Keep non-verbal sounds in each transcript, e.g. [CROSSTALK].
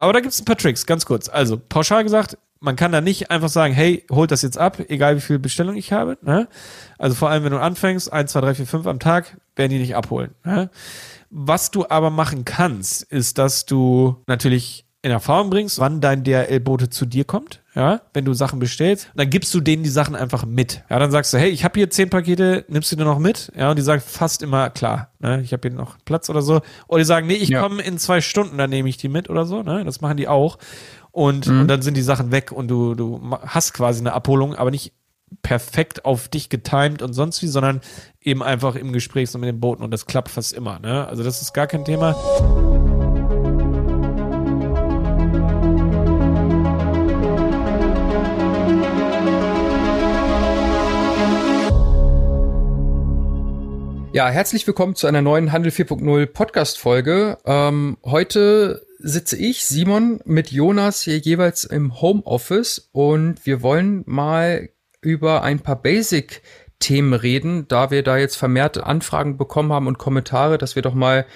Aber da gibt es ein paar Tricks, ganz kurz. Also, pauschal gesagt, man kann da nicht einfach sagen, hey, holt das jetzt ab, egal wie viel Bestellung ich habe. Ne? Also vor allem, wenn du anfängst, 1, 2, 3, 4, 5 am Tag, werden die nicht abholen. Ne? Was du aber machen kannst, ist, dass du natürlich in Erfahrung bringst, wann dein DRL-Bote zu dir kommt, ja, wenn du Sachen bestellst, dann gibst du denen die Sachen einfach mit. Ja, dann sagst du, hey, ich habe hier zehn Pakete, nimmst du die noch mit? Ja, und die sagen fast immer, klar, ne, ich habe hier noch Platz oder so. Oder die sagen, nee, ich ja. komme in zwei Stunden, dann nehme ich die mit oder so, ne, das machen die auch. Und, mhm. und dann sind die Sachen weg und du, du hast quasi eine Abholung, aber nicht perfekt auf dich getimed und sonst wie, sondern eben einfach im Gespräch so mit den Booten und das klappt fast immer, ne, also das ist gar kein Thema. Ja, herzlich willkommen zu einer neuen Handel 4.0 Podcast-Folge. Ähm, heute sitze ich, Simon, mit Jonas hier jeweils im Homeoffice und wir wollen mal über ein paar Basic Themen reden, da wir da jetzt vermehrt Anfragen bekommen haben und Kommentare, dass wir doch mal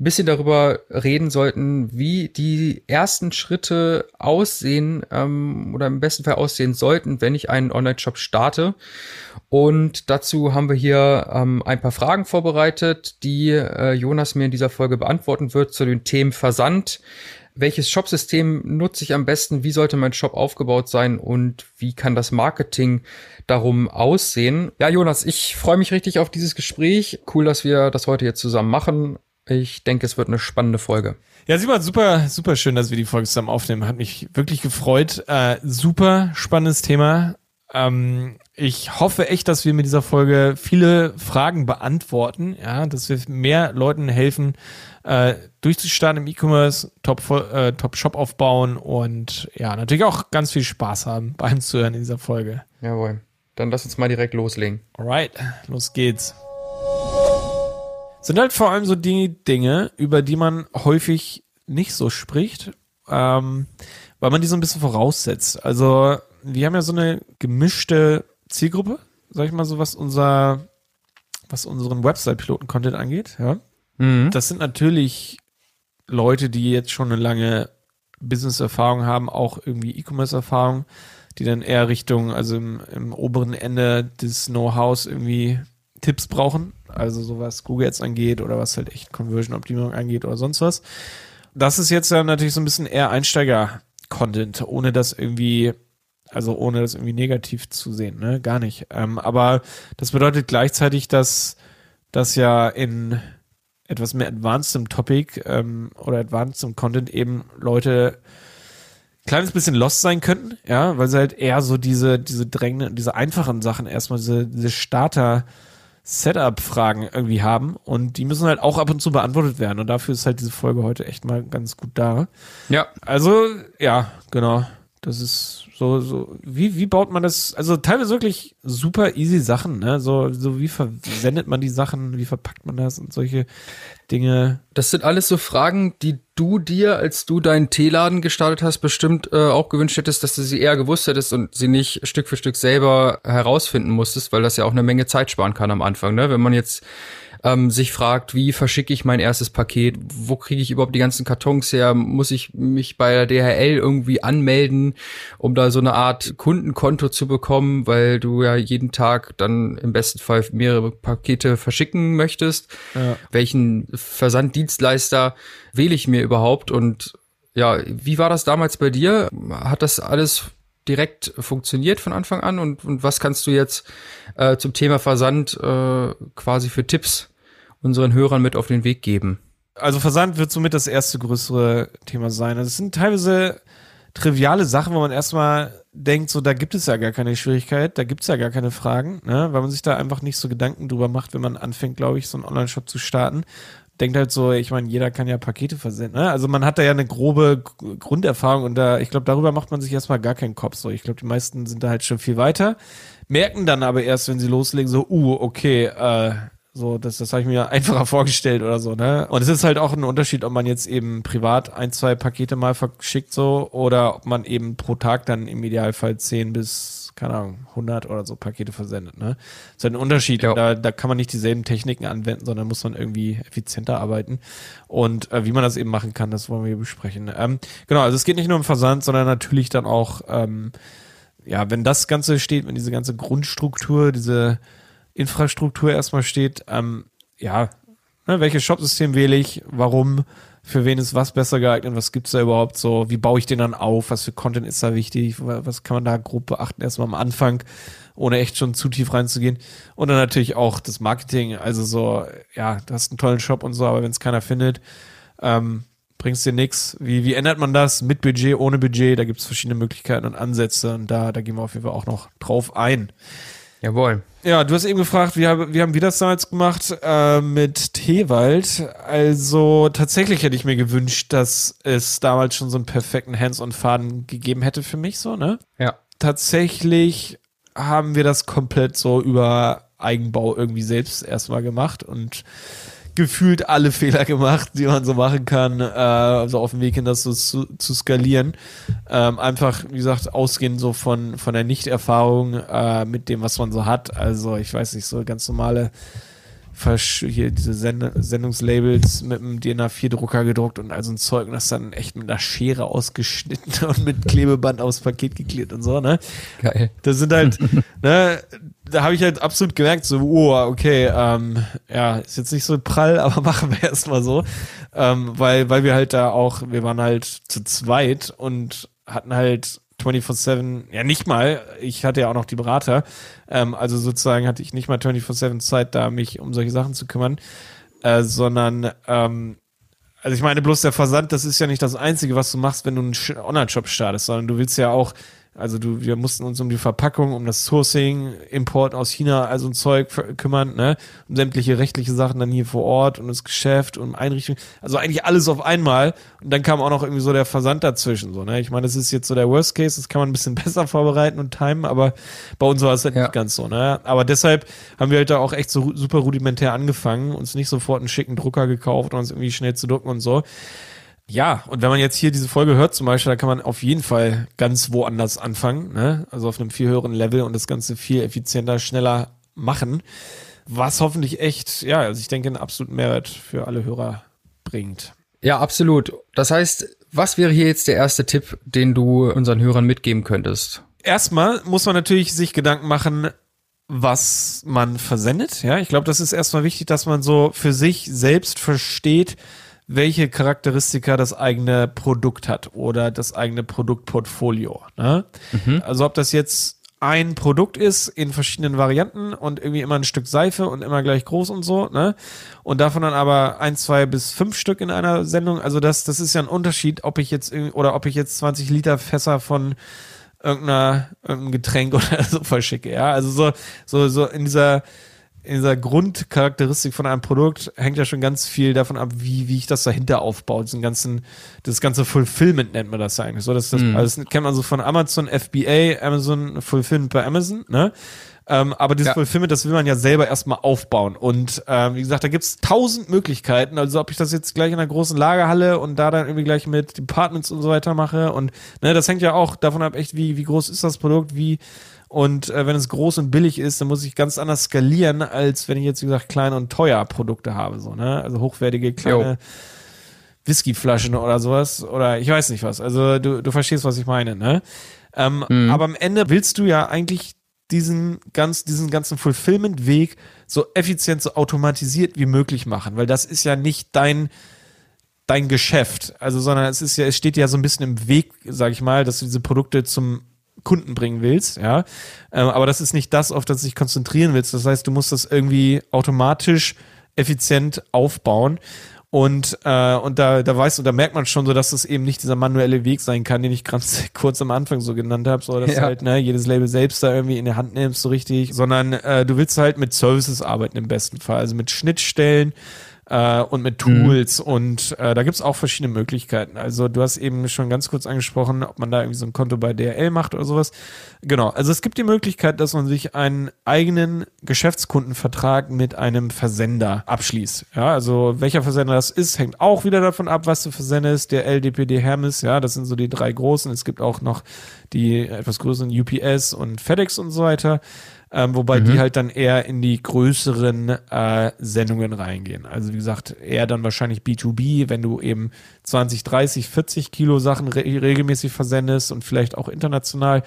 ein bisschen darüber reden sollten, wie die ersten Schritte aussehen ähm, oder im besten Fall aussehen sollten, wenn ich einen Online-Shop starte. Und dazu haben wir hier ähm, ein paar Fragen vorbereitet, die äh, Jonas mir in dieser Folge beantworten wird zu den Themen Versand, welches Shopsystem nutze ich am besten, wie sollte mein Shop aufgebaut sein und wie kann das Marketing darum aussehen. Ja, Jonas, ich freue mich richtig auf dieses Gespräch. Cool, dass wir das heute jetzt zusammen machen. Ich denke, es wird eine spannende Folge. Ja, Simon, super, super schön, dass wir die Folge zusammen aufnehmen. Hat mich wirklich gefreut. Äh, super spannendes Thema. Ähm, ich hoffe echt, dass wir mit dieser Folge viele Fragen beantworten, ja, dass wir mehr Leuten helfen, äh, durchzustarten im E-Commerce, Top, äh, Top Shop aufbauen und ja, natürlich auch ganz viel Spaß haben [LAUGHS] beim Zuhören in dieser Folge. Jawohl. Dann lass uns mal direkt loslegen. Alright, los geht's. Sind halt vor allem so die Dinge, über die man häufig nicht so spricht, ähm, weil man die so ein bisschen voraussetzt. Also, wir haben ja so eine gemischte Zielgruppe, sag ich mal so, was unser, was unseren Website-Piloten-Content angeht, ja. Mhm. Das sind natürlich Leute, die jetzt schon eine lange Business-Erfahrung haben, auch irgendwie E-Commerce-Erfahrung, die dann eher Richtung, also im, im oberen Ende des Know-hows irgendwie Tipps brauchen. Also so was Google Ads angeht oder was halt echt Conversion-Optimierung angeht oder sonst was. Das ist jetzt dann natürlich so ein bisschen eher Einsteiger-Content, ohne das irgendwie, also ohne das irgendwie negativ zu sehen, ne? Gar nicht. Ähm, aber das bedeutet gleichzeitig, dass das ja in etwas mehr advancedem Topic ähm, oder advancedem Content eben Leute kleines bisschen lost sein könnten, ja, weil sie halt eher so diese, diese drängenden, diese einfachen Sachen erstmal, diese, diese Starter- Setup-Fragen irgendwie haben und die müssen halt auch ab und zu beantwortet werden und dafür ist halt diese Folge heute echt mal ganz gut da. Ja. Also, ja, genau. Das ist so, so, wie, wie baut man das? Also teilweise wirklich super easy Sachen, ne? So, so wie versendet man die Sachen, wie verpackt man das und solche Dinge. Das sind alles so Fragen, die du dir, als du deinen Teeladen gestartet hast, bestimmt äh, auch gewünscht hättest, dass du sie eher gewusst hättest und sie nicht Stück für Stück selber herausfinden musstest, weil das ja auch eine Menge Zeit sparen kann am Anfang, ne? Wenn man jetzt ähm, sich fragt, wie verschicke ich mein erstes Paket, wo kriege ich überhaupt die ganzen Kartons her, muss ich mich bei der DHL irgendwie anmelden, um da so eine Art Kundenkonto zu bekommen, weil du ja jeden Tag dann im besten Fall mehrere Pakete verschicken möchtest. Ja. Welchen Versanddienstleister wähle ich mir überhaupt und ja, wie war das damals bei dir? Hat das alles direkt funktioniert von Anfang an und, und was kannst du jetzt äh, zum Thema Versand äh, quasi für Tipps unseren Hörern mit auf den Weg geben? Also Versand wird somit das erste größere Thema sein. Also es sind teilweise triviale Sachen, wo man erstmal denkt, so da gibt es ja gar keine Schwierigkeit, da gibt es ja gar keine Fragen, ne? weil man sich da einfach nicht so Gedanken drüber macht, wenn man anfängt, glaube ich, so einen Online-Shop zu starten. Denkt halt so, ich meine, jeder kann ja Pakete versenden. Ne? Also man hat da ja eine grobe Grunderfahrung und da, ich glaube, darüber macht man sich erstmal gar keinen Kopf. So, ich glaube, die meisten sind da halt schon viel weiter, merken dann aber erst, wenn sie loslegen, so, uh, okay, äh, So, das, das habe ich mir [LAUGHS] einfacher vorgestellt oder so, ne? Und es ist halt auch ein Unterschied, ob man jetzt eben privat ein, zwei Pakete mal verschickt so oder ob man eben pro Tag dann im Idealfall 10 bis, keine Ahnung, 100 oder so Pakete versendet, ne? Das ist halt ein Unterschied. Ja. Da, da kann man nicht dieselben Techniken anwenden, sondern muss man irgendwie effizienter arbeiten. Und äh, wie man das eben machen kann, das wollen wir hier besprechen. Ähm, genau, also es geht nicht nur um Versand, sondern natürlich dann auch, ähm, ja, wenn das Ganze steht, wenn diese ganze Grundstruktur, diese Infrastruktur erstmal steht, ähm, ja, ne, welches Shopsystem wähle ich, warum, für wen ist was besser geeignet, was gibt's da überhaupt so, wie baue ich den dann auf, was für Content ist da wichtig, wa- was kann man da grob beachten, erstmal am Anfang, ohne echt schon zu tief reinzugehen. Und dann natürlich auch das Marketing, also so, ja, du hast einen tollen Shop und so, aber wenn es keiner findet, ähm, bringst dir nix. Wie, wie ändert man das? Mit Budget, ohne Budget? Da gibt's verschiedene Möglichkeiten und Ansätze und da, da gehen wir auf jeden Fall auch noch drauf ein. Jawohl. Ja, du hast eben gefragt, wie, haben- wie haben wir das damals gemacht äh, mit Teewald? Also tatsächlich hätte ich mir gewünscht, dass es damals schon so einen perfekten Hands-on-Faden gegeben hätte für mich, so, ne? Ja. Tatsächlich haben wir das komplett so über Eigenbau irgendwie selbst erstmal gemacht und gefühlt alle Fehler gemacht, die man so machen kann, äh, also auf dem Weg hin, das so zu, zu skalieren. Ähm, einfach, wie gesagt, ausgehend so von, von der Nichterfahrung äh, mit dem, was man so hat. Also, ich weiß nicht, so ganz normale Versch hier diese Send Sendungslabels mit dem DIN-A4-Drucker gedruckt und all so ein Zeug und das dann echt mit einer Schere ausgeschnitten [LAUGHS] und mit Klebeband aufs Paket geklebt und so, ne? Geil. Das sind halt, [LAUGHS] ne, da habe ich halt absolut gemerkt, so, oh, okay, ähm, ja, ist jetzt nicht so prall, [LAUGHS] aber machen wir erstmal so. Ähm, weil, weil wir halt da auch, wir waren halt zu zweit und hatten halt 24-7, ja nicht mal, ich hatte ja auch noch die Berater, ähm, also sozusagen hatte ich nicht mal 24-7 Zeit, da mich um solche Sachen zu kümmern, äh, sondern ähm, also ich meine, bloß der Versand, das ist ja nicht das Einzige, was du machst, wenn du einen Online-Shop startest, sondern du willst ja auch, also du, wir mussten uns um die Verpackung, um das Sourcing, Import aus China, also ein Zeug kümmern, ne, um sämtliche rechtliche Sachen dann hier vor Ort und das Geschäft und Einrichtung, also eigentlich alles auf einmal. Und dann kam auch noch irgendwie so der Versand dazwischen, so, ne, ich meine, das ist jetzt so der Worst Case, das kann man ein bisschen [LAUGHS] besser vorbereiten und timen, aber bei uns war es halt Ja. nicht ganz so, ne, aber deshalb haben wir halt da auch echt so super rudimentär angefangen, uns nicht sofort einen schicken Drucker gekauft und uns irgendwie schnell zu drucken und so, ja, und wenn man jetzt hier diese Folge hört zum Beispiel, da kann man auf jeden Fall ganz woanders anfangen, ne? also auf einem viel höheren Level und das Ganze viel effizienter, schneller machen, was hoffentlich echt, ja, also ich denke, einen absoluten Mehrwert für alle Hörer bringt. Ja, absolut. Das heißt, was wäre hier jetzt der erste Tipp, den du unseren Hörern mitgeben könntest? Erstmal muss man natürlich sich Gedanken machen, was man versendet. Ja, ich glaube, das ist erstmal wichtig, dass man so für sich selbst versteht, welche Charakteristika das eigene Produkt hat oder das eigene Produktportfolio. Ne? Also ob das jetzt ein Produkt ist in verschiedenen Varianten und irgendwie immer ein Stück Seife und immer gleich groß und so, ne? Und davon dann aber ein, zwei bis fünf Stück in einer Sendung. Also das, das ist ja ein Unterschied, ob ich jetzt irgendwie- oder ob ich jetzt 20 Liter Fässer von irgendeiner, irgendeinem Getränk [LAUGHS] oder so verschicke, ja. Also so, so, so in dieser, in dieser Grundcharakteristik von einem Produkt hängt ja schon ganz viel davon ab, wie, wie ich das dahinter aufbaue. Diesen ganzen, das ganze Fulfillment nennt man das eigentlich. So, das, das, also das kennt man so von Amazon FBA, Amazon Fulfillment bei Amazon, ne? Ähm, aber dieses Ja. Fulfillment, das will man ja selber erstmal aufbauen. Und ähm, wie gesagt, da gibt's tausend Möglichkeiten. Also ob ich das jetzt gleich in einer großen Lagerhalle und da dann irgendwie gleich mit Departments und so weiter mache. Und ne, das hängt ja auch davon ab, echt, wie, wie groß ist das Produkt, wie und äh, wenn es groß und billig ist, dann muss ich ganz anders skalieren, als wenn ich jetzt, wie gesagt, kleine und teuer Produkte habe. So, ne? Also hochwertige kleine Jo. Whiskyflaschen oder sowas. Oder ich weiß nicht was. Also du, du verstehst, was ich meine, ne? Ähm, Mhm. Aber am Ende willst du ja eigentlich diesen ganz, diesen ganzen Fulfillment-Weg so effizient, so automatisiert wie möglich machen, weil das ist ja nicht dein, dein Geschäft. Also, sondern es ist ja, es steht ja so ein bisschen im Weg, sag ich mal, dass du diese Produkte zum Kunden bringen willst, ja. Ähm, aber das ist nicht das, auf das du dich konzentrieren willst. Das heißt, du musst das irgendwie automatisch effizient aufbauen. Und, äh, und da, da weißt du, da merkt man schon so, dass das eben nicht dieser manuelle Weg sein kann, den ich ganz [LAUGHS] kurz am Anfang so genannt habe, so dass Ja. du halt ne, jedes Label selbst da irgendwie in der Hand nimmst, so richtig, sondern äh, du willst halt mit Services arbeiten im besten Fall, also mit Schnittstellen, äh, und mit Mhm. Tools und äh, da gibt's auch verschiedene Möglichkeiten. Also du hast eben schon ganz kurz angesprochen, ob man da irgendwie so ein Konto bei DRL macht oder sowas. Genau, also es gibt die Möglichkeit, dass man sich einen eigenen Geschäftskundenvertrag mit einem Versender abschließt. Ja, also welcher Versender das ist, hängt auch wieder davon ab, was du versendest. Der LDPD Hermes, ja, das sind so die drei großen. Es gibt auch noch die etwas größeren UPS und FedEx und so weiter. Ähm, wobei die halt dann eher in die größeren äh, Sendungen reingehen. Also wie gesagt, eher dann wahrscheinlich B2B, wenn du eben 20, 30, 40 Kilo Sachen re regelmäßig versendest und vielleicht auch international.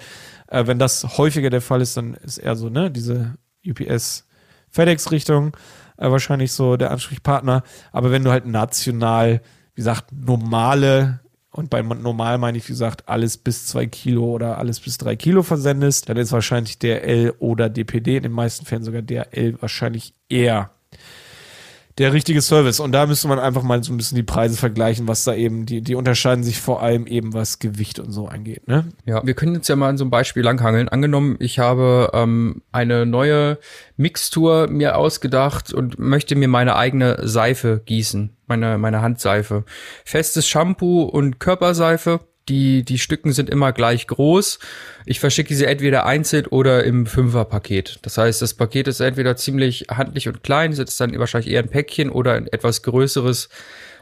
Äh, wenn das häufiger der Fall ist, dann ist eher so, ne, diese UPS FedEx-Richtung äh, wahrscheinlich so der Ansprechpartner. Aber wenn du halt national, wie gesagt, normale und bei normal meine ich, wie gesagt, alles bis zwei Kilo oder alles bis drei Kilo versendest, dann ist wahrscheinlich DRL oder DPD, in den meisten Fällen sogar DRL wahrscheinlich eher der richtige Service. Und da müsste man einfach mal so ein bisschen die Preise vergleichen, was da eben, die, die unterscheiden sich vor allem eben, was Gewicht und so angeht, ne? Ja, wir können jetzt ja mal an so einem Beispiel langhangeln. Angenommen, ich habe ähm, eine neue Mixtur mir ausgedacht und möchte mir meine eigene Seife gießen, meine, meine Handseife. Festes Shampoo und Körperseife. Die, die Stücken sind immer gleich groß. Ich verschicke sie entweder einzeln oder im Fünferpaket. Das heißt, das Paket ist entweder ziemlich handlich und klein, ist dann wahrscheinlich eher ein Päckchen oder ein etwas größeres.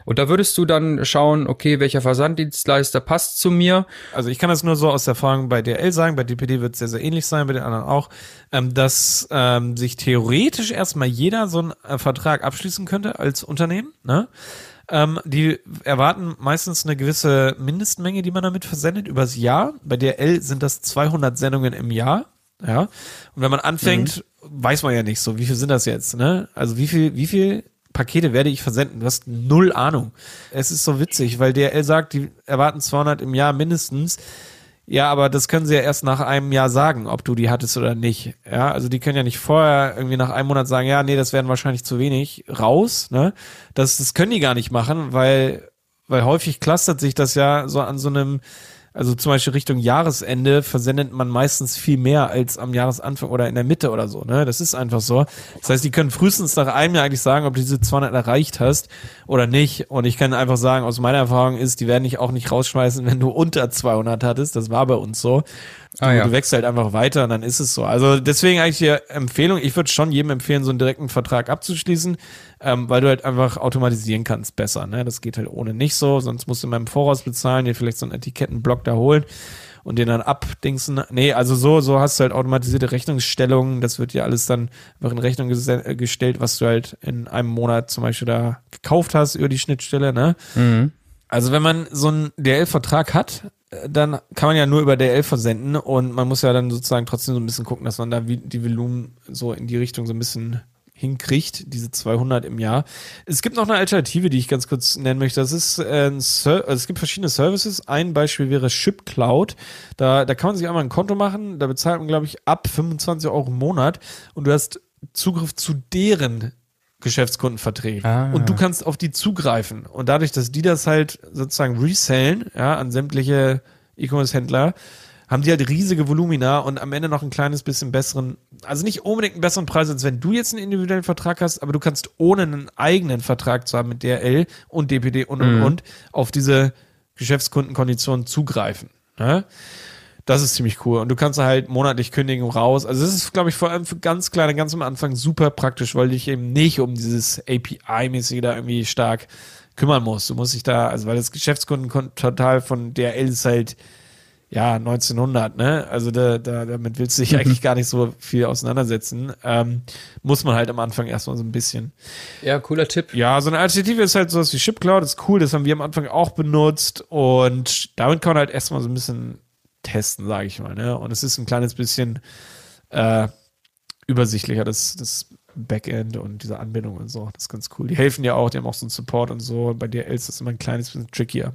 Und da würdest du dann schauen, okay, welcher Versanddienstleister passt zu mir. Also ich kann das nur so aus Erfahrung bei DL sagen, bei DPD wird es sehr, sehr ähnlich sein, bei den anderen auch, ähm, dass ähm, sich theoretisch erstmal jeder so einen äh, Vertrag abschließen könnte als Unternehmen. Ne? Ähm, die erwarten meistens eine gewisse Mindestmenge, die man damit versendet, übers Jahr. Bei DL sind das 200 Sendungen im Jahr. Ja. Und wenn man anfängt, weiß man ja nicht so, wie viel sind das jetzt, ne? Also wie viel, wie viel Pakete werde ich versenden? Du hast null Ahnung. Es ist so witzig, weil DRL sagt, die erwarten 200 im Jahr mindestens. Ja, aber das können sie ja erst nach einem Jahr sagen, ob du die hattest oder nicht. Ja, also die können ja nicht vorher irgendwie nach einem Monat sagen, ja, nee, das werden wahrscheinlich zu wenig raus, ne? Das, das können die gar nicht machen, weil, weil häufig clustert sich das ja so an so einem, also zum Beispiel Richtung Jahresende versendet man meistens viel mehr als am Jahresanfang oder in der Mitte oder so, ne? Das ist einfach so. Das heißt, die können frühestens nach einem Jahr eigentlich sagen, ob du diese 200 erreicht hast oder nicht. Und ich kann einfach sagen, aus meiner Erfahrung ist, die werden dich auch nicht rausschmeißen, [LAUGHS] wenn du unter 200 hattest. Das war bei uns so. Du, Ah, ja. du wächst halt einfach weiter und dann ist es so. Also deswegen eigentlich die Empfehlung, ich würde schon jedem empfehlen, so einen direkten Vertrag abzuschließen, ähm, weil du halt einfach automatisieren kannst besser. Ne? Das geht halt ohne nicht so, sonst musst du mal im Voraus bezahlen, dir vielleicht so einen Etikettenblock da holen und den dann abdingsen. Nee, also so, so hast du halt automatisierte Rechnungsstellungen. Das wird dir alles dann einfach in Rechnung äh, gestellt, was du halt in einem Monat zum Beispiel da gekauft hast über die Schnittstelle. Ne? Also wenn man so einen DL-Vertrag hat, äh, dann kann man ja nur über DL versenden und man muss ja dann sozusagen trotzdem so ein bisschen gucken, dass man da die Volumen so in die Richtung so ein bisschen hinkriegt, diese 200 im Jahr. Es gibt noch eine Alternative, die ich ganz kurz nennen möchte. Das ist äh, also es gibt verschiedene Services. Ein Beispiel wäre ShipCloud. Da, da kann man sich einmal ein Konto machen. Da bezahlt man, glaube ich, ab 25 Euro im Monat und du hast Zugriff zu deren Geschäftskundenverträgen. Ah. Und du kannst auf die zugreifen. Und dadurch, dass die das halt sozusagen resellen, ja, an sämtliche E-Commerce-Händler, haben die halt riesige Volumina und am Ende noch ein kleines bisschen besseren, also nicht unbedingt einen besseren Preis, als wenn du jetzt einen individuellen Vertrag hast, aber du kannst ohne einen eigenen Vertrag zu haben mit DRL und DPD und und und auf diese Geschäftskundenkonditionen zugreifen. Ne? Das ist ziemlich cool. Und du kannst halt monatlich kündigen raus. Also es ist, glaube ich, vor allem für ganz kleine, ganz am Anfang super praktisch, weil dich eben nicht um dieses API-mäßige da irgendwie stark kümmern musst. Du musst dich da, also weil das Geschäftskundentotal von DRL ist halt, ja, 1900, ne? Also da, da, damit willst du dich eigentlich gar nicht so viel auseinandersetzen. Ähm, muss man halt am Anfang erstmal so ein bisschen. Ja, cooler Tipp. Ja, so eine Alternative ist halt sowas wie ShipCloud, ist cool, das haben wir am Anfang auch benutzt und damit kann man halt erstmal so ein bisschen testen, sage ich mal, ne? Und es ist ein kleines bisschen äh, übersichtlicher, das, das Backend und diese Anbindung und so. Das ist ganz cool. Die helfen ja auch, die haben auch so einen Support und so. Bei DRL ist das immer ein kleines bisschen trickier.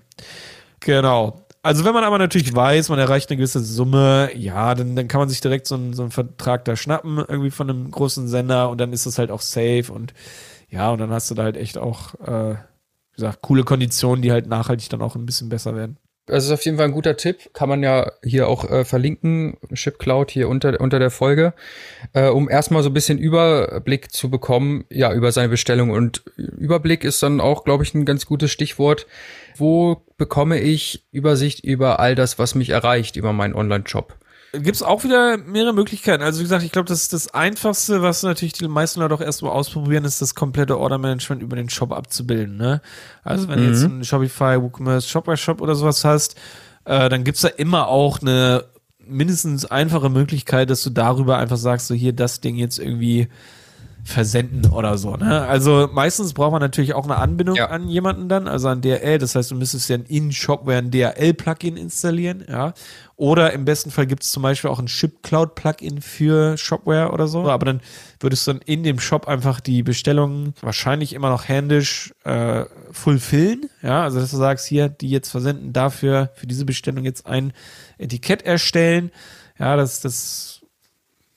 Genau. Also wenn man aber natürlich weiß, man erreicht eine gewisse Summe, ja, dann, dann kann man sich direkt so einen, so einen Vertrag da schnappen, irgendwie von einem großen Sender und dann ist das halt auch safe und ja, und dann hast du da halt echt auch, äh, wie gesagt, coole Konditionen, die halt nachhaltig dann auch ein bisschen besser werden. Das ist auf jeden Fall ein guter Tipp. Kann man ja hier auch äh, verlinken, ShipCloud hier unter, unter der Folge, äh, um erstmal so ein bisschen Überblick zu bekommen, ja, über seine Bestellung. Und Überblick ist dann auch, glaube ich, ein ganz gutes Stichwort. Wo bekomme ich Übersicht über all das, was mich erreicht, über meinen Online-Shop? Gibt es auch wieder mehrere Möglichkeiten. Also wie gesagt, ich glaube, das ist das Einfachste, was natürlich die meisten Leute auch erstmal ausprobieren, ist das komplette Order-Management über den Shop abzubilden. Ne? Also wenn mhm. du jetzt einen Shopify, WooCommerce, Shopware Shop oder sowas hast, äh, dann gibt's da immer auch eine mindestens einfache Möglichkeit, dass du darüber einfach sagst, so hier das Ding jetzt irgendwie versenden oder so. Ne? Also meistens braucht man natürlich auch eine Anbindung ja. an jemanden dann, also an DRL. Das heißt, du müsstest ja in Shopware ein DRL-Plugin installieren, ja. Oder im besten Fall gibt es zum Beispiel auch ein Ship-Cloud-Plugin für Shopware oder so. Aber dann würdest du dann in dem Shop einfach die Bestellungen wahrscheinlich immer noch händisch äh, fulfillen. Ja, also dass du sagst, hier, die jetzt versenden, dafür, für diese Bestellung jetzt ein Etikett erstellen. Ja, das, das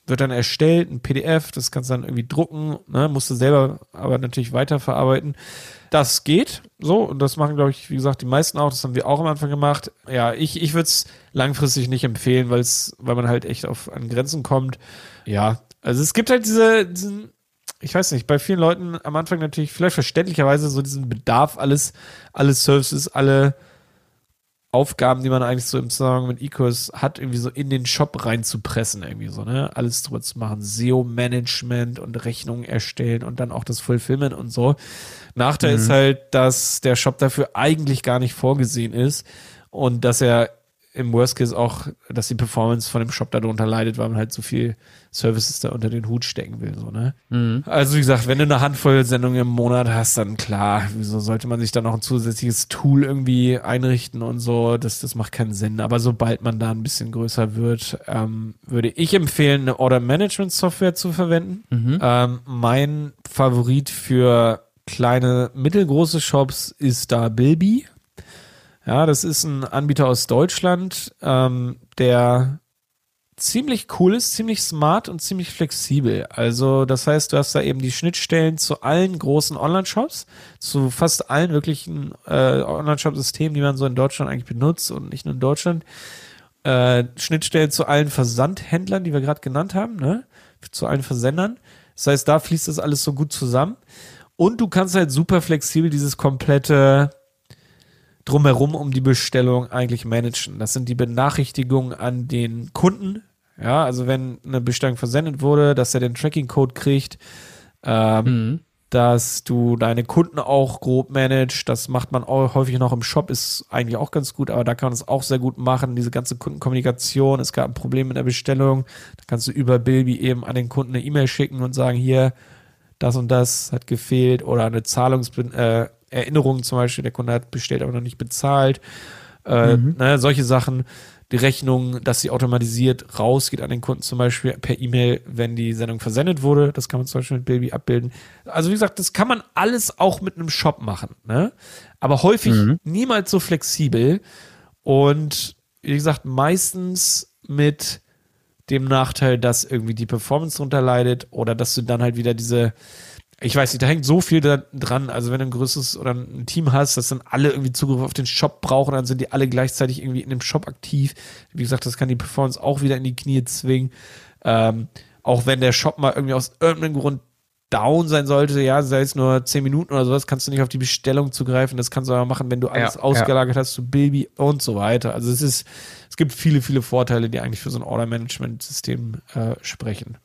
wird dann erstellt, ein PDF, das kannst du dann irgendwie drucken, ne, musst du selber aber natürlich weiterverarbeiten. Das geht so und das machen, glaube ich, wie gesagt, die meisten auch. Das haben wir auch am Anfang gemacht. Ja, ich, ich würde es langfristig nicht empfehlen, weil es, weil man halt echt auf an Grenzen kommt. Ja, also es gibt halt diese, diesen, ich weiß nicht, bei vielen Leuten am Anfang natürlich vielleicht verständlicherweise so diesen Bedarf, alles, alle Services, alle Aufgaben, die man eigentlich so im Zusammenhang mit E-Kurs hat, irgendwie so in den Shop reinzupressen, irgendwie so, ne? Alles drüber zu machen. SEO-Management und Rechnungen erstellen und dann auch das Fulfillment und so. Nachteil mhm. ist halt, dass der Shop dafür eigentlich gar nicht vorgesehen ist und dass er im Worst Case auch, dass die Performance von dem Shop darunter leidet, weil man halt so viel Services da unter den Hut stecken will, so, ne? Mhm. Also, wie gesagt, wenn du eine Handvoll Sendungen im Monat hast, dann klar, wieso sollte man sich dann noch ein zusätzliches Tool irgendwie einrichten und so? Das, das macht keinen Sinn. Aber sobald man da ein bisschen größer wird, ähm, würde ich empfehlen, eine Order Management Software zu verwenden. Mhm. Ähm, mein Favorit für kleine, mittelgroße Shops ist da Bilby. Ja, das ist ein Anbieter aus Deutschland, ähm, der ziemlich cool ist, ziemlich smart und ziemlich flexibel. Also das heißt, du hast da eben die Schnittstellen zu allen großen Online-Shops, zu fast allen wirklichen äh, Online-Shop-Systemen, die man so in Deutschland eigentlich benutzt und nicht nur in Deutschland. Äh, Schnittstellen zu allen Versandhändlern, die wir gerade genannt haben, ne? zu allen Versendern. Das heißt, da fließt das alles so gut zusammen. Und du kannst halt super flexibel dieses komplette drumherum um die Bestellung eigentlich managen. Das sind die Benachrichtigungen an den Kunden. Ja, also wenn eine Bestellung versendet wurde, dass er den Tracking-Code kriegt, ähm, mhm. dass du deine Kunden auch grob managst. Das macht man auch häufig noch im Shop, ist eigentlich auch ganz gut, aber da kann man es auch sehr gut machen. Diese ganze Kundenkommunikation, es gab ein Problem mit der Bestellung, da kannst du über Bilby eben an den Kunden eine E-Mail schicken und sagen, hier, das und das hat gefehlt oder eine Zahlungs äh, zum Beispiel, der Kunde hat bestellt, aber noch nicht bezahlt. Äh, mhm. ne, solche Sachen, die Rechnung, dass sie automatisiert rausgeht an den Kunden zum Beispiel per E-Mail, wenn die Sendung versendet wurde. Das kann man zum Beispiel mit Baby abbilden. Also wie gesagt, das kann man alles auch mit einem Shop machen, ne? Aber häufig mhm. niemals so flexibel und wie gesagt, meistens mit dem Nachteil, dass irgendwie die Performance drunter leidet oder dass du dann halt wieder diese ich weiß nicht, da hängt so viel dran. Also wenn du ein größeres oder ein Team hast, das dann alle irgendwie Zugriff auf den Shop brauchen, dann sind die alle gleichzeitig irgendwie in dem Shop aktiv. Wie gesagt, das kann die Performance auch wieder in die Knie zwingen. Ähm, auch wenn der Shop mal irgendwie aus irgendeinem Grund down sein sollte, ja, sei es nur zehn Minuten oder sowas, kannst du nicht auf die Bestellung zugreifen. Das kannst du aber machen, wenn du alles ja, ausgelagert ja. hast zu Baby und so weiter. Also es ist, es gibt viele, viele Vorteile, die eigentlich für so ein Order-Management-System äh, sprechen.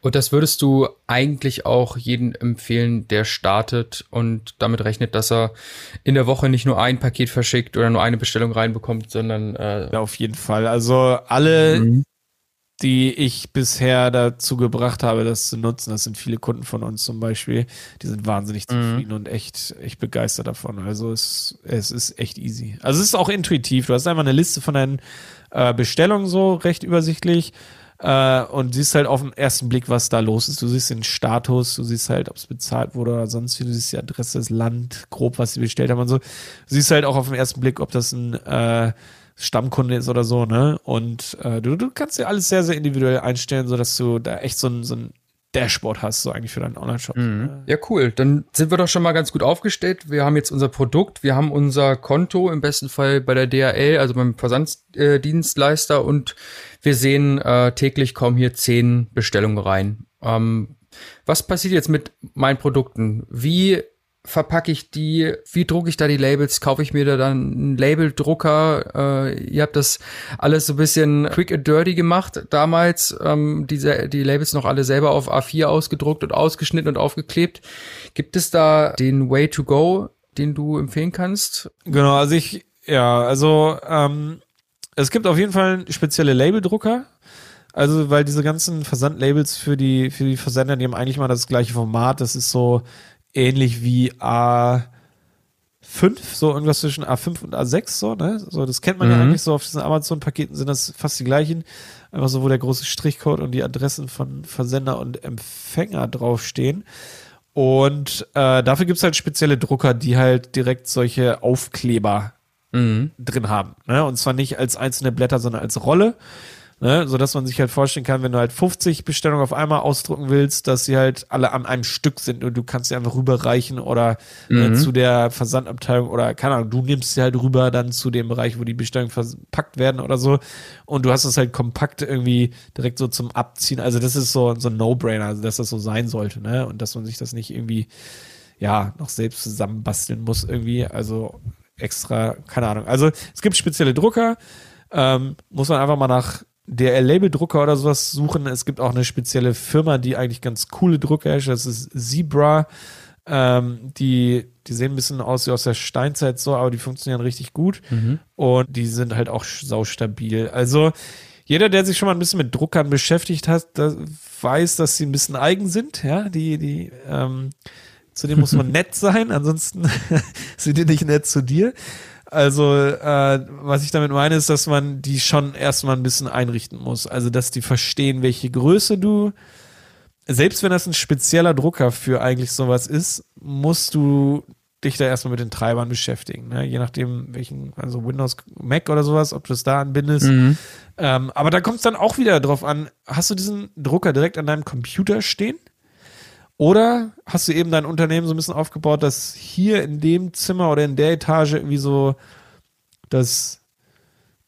Und das würdest du eigentlich auch jedem empfehlen, der startet und damit rechnet, dass er in der Woche nicht nur ein Paket verschickt oder nur eine Bestellung reinbekommt, sondern äh ja, auf jeden Fall. Also alle, mhm. Die ich bisher dazu gebracht habe, das zu nutzen, das sind viele Kunden von uns zum Beispiel, die sind wahnsinnig mhm. zufrieden mhm. und echt, echt begeistert davon. Also es, es ist echt easy. Also es ist auch intuitiv. Du hast einfach eine Liste von deinen äh, Bestellungen so recht übersichtlich äh, und siehst halt auf den ersten Blick, was da los ist. Du siehst den Status, du siehst halt, ob es bezahlt wurde oder sonst wie, du siehst die Adresse, das Land, grob, was sie bestellt haben und so. Du siehst halt auch auf den ersten Blick, ob das ein äh, Stammkunde ist oder so, ne? Und äh, du, du kannst dir alles sehr, sehr individuell einstellen, so dass du da echt so ein, so ein Dashboard hast, so eigentlich für deinen Online-Shop. Mhm. Ja, cool. Dann sind wir doch schon mal ganz gut aufgestellt. Wir haben jetzt unser Produkt, wir haben unser Konto, im besten Fall bei der DHL, also beim Versanddienstleister und wir sehen äh, täglich kommen hier zehn Bestellungen rein. Ähm, was passiert jetzt mit meinen Produkten? Wie verpacke ich die? Wie drucke ich da die Labels? Kaufe ich mir da dann einen Labeldrucker? Äh, ihr habt das alles so ein bisschen quick and dirty gemacht damals. Ähm, diese, die Labels noch alle selber auf A4 ausgedruckt und ausgeschnitten und aufgeklebt. Gibt es da den Way to go, den du empfehlen kannst? Genau, also ich, ja, also ähm, es gibt auf jeden Fall spezielle Labeldrucker. Also, weil diese ganzen Versandlabels für die, für die Versender, die haben eigentlich mal das gleiche Format. Das ist so, ähnlich wie A5, so irgendwas zwischen A5 und A6, so, ne? So, das kennt man mhm. ja eigentlich so auf diesen Amazon-Paketen sind das fast die gleichen. Einfach so, wo der große Strichcode und die Adressen von Versender und Empfänger draufstehen. Und äh, dafür gibt's halt spezielle Drucker, die halt direkt solche Aufkleber mhm. drin haben. Ne? Und zwar nicht als einzelne Blätter, sondern als Rolle ne, so dass man sich halt vorstellen kann, wenn du halt 50 Bestellungen auf einmal ausdrucken willst, dass sie halt alle an einem Stück sind und du kannst sie einfach rüberreichen oder äh, mhm. äh, zu der Versandabteilung oder keine Ahnung, du nimmst sie halt rüber dann zu dem Bereich, wo die Bestellungen verpackt werden oder so und du hast es halt kompakt irgendwie direkt so zum Abziehen. Also das ist so, so ein No-Brainer, also dass das so sein sollte, ne, und dass man sich das nicht irgendwie ja, noch selbst zusammenbasteln muss irgendwie, also extra, keine Ahnung. Also es gibt spezielle Drucker, ähm, muss man einfach mal nach der Labeldrucker oder sowas suchen. Es gibt auch eine spezielle Firma, die eigentlich ganz coole Drucker herstellt. Das ist Zebra. Ähm, die, die sehen ein bisschen aus wie aus der Steinzeit so, aber die funktionieren richtig gut. Mhm. Und die sind halt auch saustabil. Also jeder, der sich schon mal ein bisschen mit Druckern beschäftigt hat, das weiß, dass sie ein bisschen eigen sind. Ja, die, die, ähm, zu denen muss man [LAUGHS] nett sein, ansonsten [LAUGHS] sind die nicht nett zu dir. Also, äh, was ich damit meine, ist, dass man die schon erstmal ein bisschen einrichten muss. Also, dass die verstehen, welche Größe du, selbst wenn das ein spezieller Drucker für eigentlich sowas ist, musst du dich da erstmal mit den Treibern beschäftigen. Ne? Je nachdem, welchen, also Windows, Mac oder sowas, ob du es da anbindest. Mhm. Ähm, aber da kommt es dann auch wieder drauf an, hast du diesen Drucker direkt an deinem Computer stehen? Oder hast du eben dein Unternehmen so ein bisschen aufgebaut, dass hier in dem Zimmer oder in der Etage irgendwie so das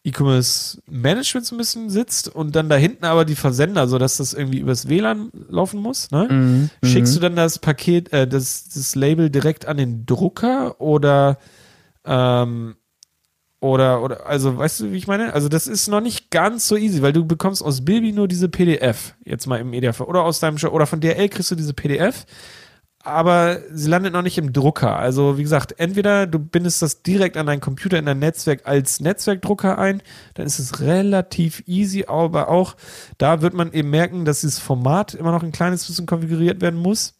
E-Commerce Management so ein bisschen sitzt und dann da hinten aber die Versender, so dass das irgendwie übers WLAN laufen muss, ne? Mhm, Schickst du dann das Paket, äh, das, das Label direkt an den Drucker oder ähm, oder, oder, also, weißt du, wie ich meine? Also, das ist noch nicht ganz so easy, weil du bekommst aus Bilby nur diese PDF, jetzt mal im Idealfall, oder aus deinem, oder von DRL kriegst du diese PDF, aber sie landet noch nicht im Drucker. Also, wie gesagt, entweder du bindest das direkt an deinen Computer in dein Netzwerk als Netzwerkdrucker ein, dann ist es relativ easy, aber auch da wird man eben merken, dass dieses Format immer noch ein kleines bisschen konfiguriert werden muss.